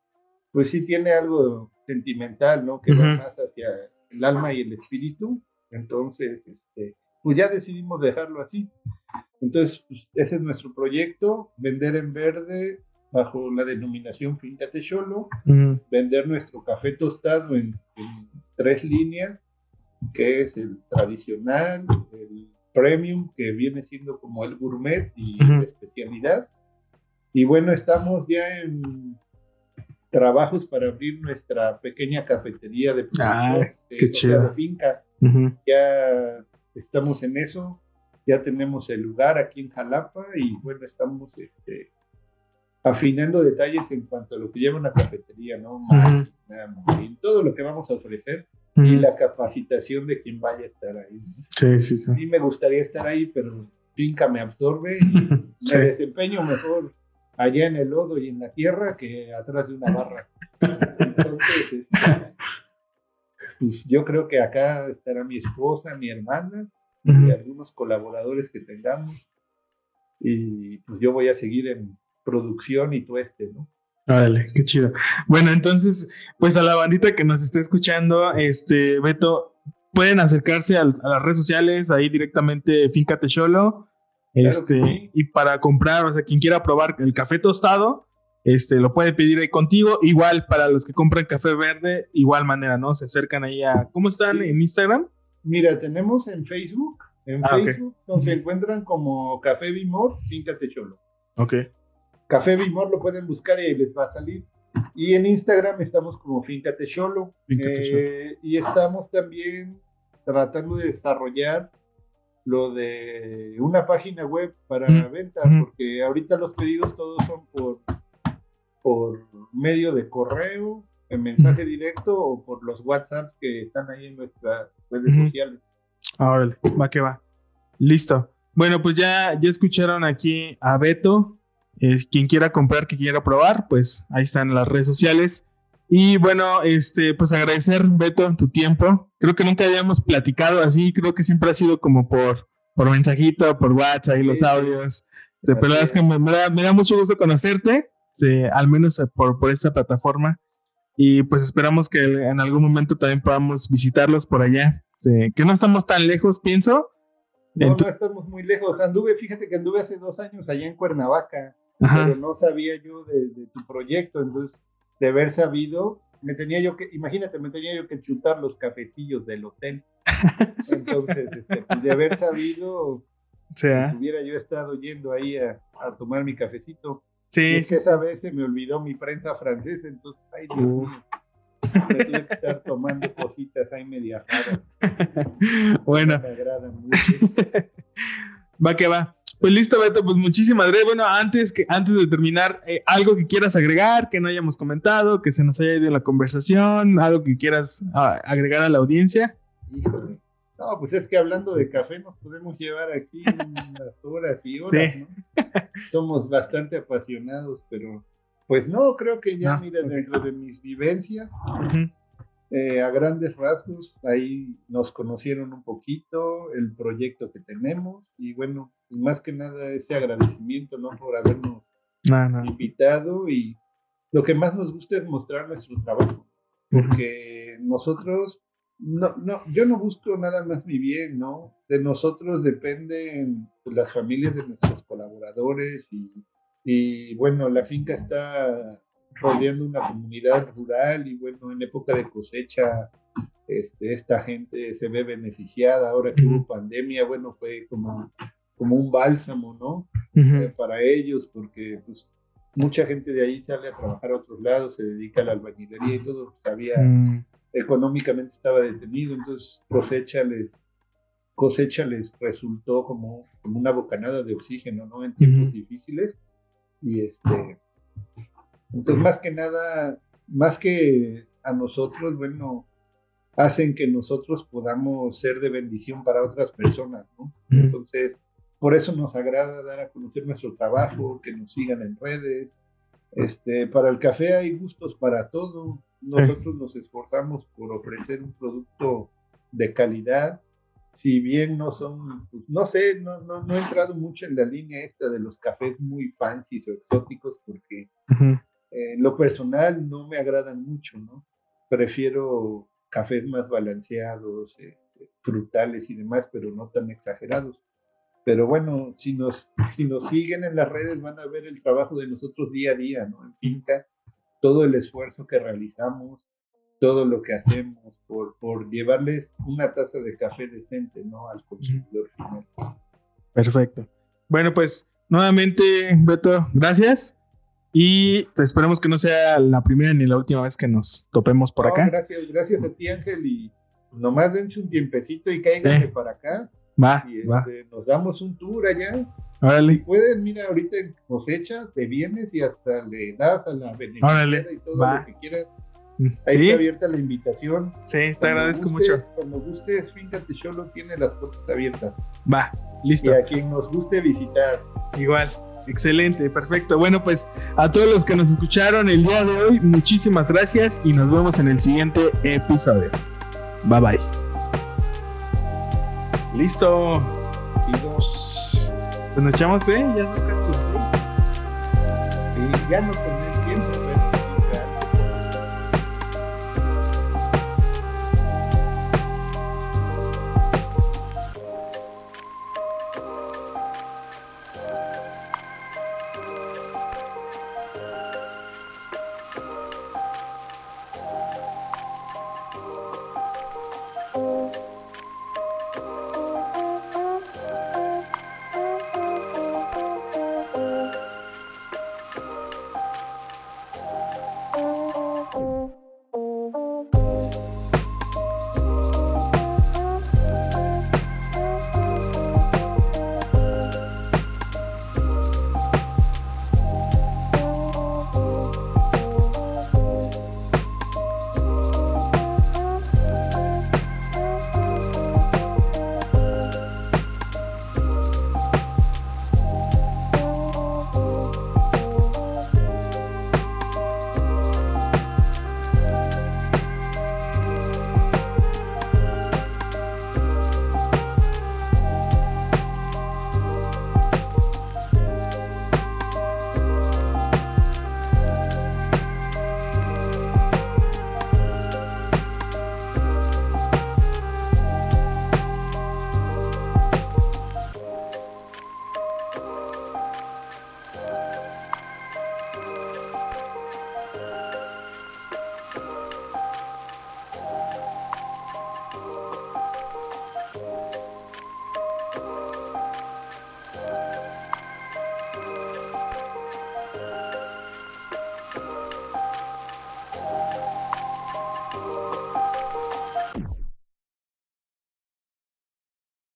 pues sí tiene algo sentimental, ¿no? Que va más hacia el alma y el espíritu. Entonces, este, pues ya decidimos dejarlo así. Entonces, pues, ese es nuestro proyecto, vender en verde bajo la denominación Finca Techolo, vender nuestro café tostado en, tres líneas, que es el tradicional, el premium, que viene siendo como el gourmet y la especialidad. Y bueno, estamos ya en trabajos para abrir nuestra pequeña cafetería de, ah, de, finca. Ya estamos en eso ya tenemos el lugar aquí en Jalapa y bueno, estamos este, afinando detalles en cuanto a lo que lleva una cafetería, ¿no? en todo lo que vamos a ofrecer y la capacitación de quien vaya a estar ahí. Sí, sí, sí. A mí me gustaría estar ahí, pero finca me absorbe y [laughs] me desempeño mejor allá en el lodo y en la tierra que atrás de una barra. Entonces, este, pues yo creo que acá estará mi esposa, mi hermana, y algunos colaboradores que tengamos. Y pues yo voy a seguir en producción y tueste, ¿no? Vale, qué chido. Bueno, entonces, pues a la bandita que nos esté escuchando, este, Beto, pueden acercarse a, las redes sociales, ahí directamente Finca Techolo. Este, y para comprar, o sea, quien quiera probar el café tostado, este, lo puede pedir ahí contigo. Igual para los que compran café verde, igual manera, ¿no? Se acercan ahí a. ¿Cómo están en Instagram? Mira, tenemos en Facebook, en ah, Facebook nos encuentran como Café Bimor, Finca Techolo. Ok. Café Bimor lo pueden buscar y les va a salir. Y en Instagram estamos como Finca Techolo. Eh, y estamos también tratando de desarrollar lo de una página web para venta, porque ahorita los pedidos todos son por, por medio de correo, en mensaje directo o por los WhatsApp que están ahí en nuestras redes sociales. Órale, va que va. Listo. Bueno, pues ya, ya escucharon aquí a Beto. Quien quiera comprar, que quiera probar, pues ahí están las redes sociales. Y bueno, este, pues agradecer, Beto, tu tiempo. Creo que nunca habíamos platicado así, creo que siempre ha sido como por, por mensajito, por WhatsApp y los audios. De verdad es que me, da, mucho gusto conocerte, al menos por, por esta plataforma. Y pues esperamos que en algún momento también podamos visitarlos por allá. que no estamos tan lejos, pienso. No, no estamos muy lejos. Anduve, fíjate que anduve hace dos años allá en Cuernavaca, pero no sabía yo de, tu proyecto. Entonces, de haber sabido, me tenía yo que, imagínate, me tenía yo que chutar los cafecillos del hotel. [laughs] Entonces, este, pues, de haber sabido, sea. hubiera yo estado yendo ahí a, tomar mi cafecito. Sí. es que esa vez se me olvidó mi prensa francesa, entonces, ay, Dios uh. mío. Me tuve que estar tomando cositas ahí media raras. [laughs] Bueno. Me agrada mucho. [laughs] Va que va. Pues listo, Beto, pues muchísimas gracias. Bueno, antes, que, antes de terminar, eh, algo que quieras agregar, que no hayamos comentado, que se nos haya ido en la conversación, algo que quieras ah, agregar a la audiencia. No, pues es que hablando de café nos podemos llevar aquí unas [laughs] horas y horas, ¿no? Somos bastante apasionados, pero pues no, creo que ya, mira, dentro de mis vivencias, eh, a grandes rasgos, ahí nos conocieron un poquito, el proyecto que tenemos y bueno, más que nada ese agradecimiento, ¿no? Por habernos invitado y lo que más nos gusta es mostrar nuestro trabajo, porque nosotros, no, no, yo no busco nada más mi bien, ¿no? De nosotros dependen las familias de nuestros colaboradores y, y bueno, la finca está rodeando una comunidad rural y bueno, en época de cosecha, este, esta gente se ve beneficiada. Ahora que hubo pandemia, bueno, fue como, como un bálsamo, ¿no? Eh, para ellos, porque pues mucha gente de ahí sale a trabajar a otros lados, se dedica a la albañilería y todo, pues había, mm. económicamente estaba detenido, entonces cosecha les, cosecha les resultó como, como una bocanada de oxígeno, ¿no? En tiempos difíciles. Y este, entonces, más que nada, más que a nosotros, bueno, hacen que nosotros podamos ser de bendición para otras personas, ¿no? Entonces, por eso nos agrada dar a conocer nuestro trabajo, que nos sigan en redes. Este, para el café hay gustos para todo. Nosotros nos esforzamos por ofrecer un producto de calidad. Si bien no son, pues, no sé, no, no, no, he entrado mucho en la línea esta de los cafés muy fancy o exóticos porque en lo personal no me agradan mucho, ¿no? Prefiero cafés más balanceados, este, frutales y demás, pero no tan exagerados. Pero bueno, si nos, [laughs] si nos siguen en las redes van a ver el trabajo de nosotros día a día, ¿no? En finca, todo el esfuerzo que realizamos, todo lo que hacemos por, por llevarles una taza de café decente, ¿no? Al consumidor final. Perfecto. Bueno, pues nuevamente, Beto, gracias. Y esperemos que no sea la primera ni la última vez que nos topemos por acá. Gracias, gracias a ti, Ángel. Y nomás dense un tiempecito y cáiganse para acá. Va, y va. Este, nos damos un tour allá. Órale. Si puedes, mira, ahorita en cosecha, te vienes y hasta le das a la beneficiaria y todo lo que quieras. Mm, Ahí está abierta la invitación. Sí, te agradezco mucho. Cuando gustes, Fíjate Cholo tiene las puertas abiertas. Va, listo. Y a quien nos guste visitar. Igual. Excelente, perfecto. Bueno, pues a todos los que nos escucharon el día de hoy, muchísimas gracias y nos vemos en el siguiente episodio. Bye bye. Listo. Pues nos echamos fe, ya son casi Y ya no tenemos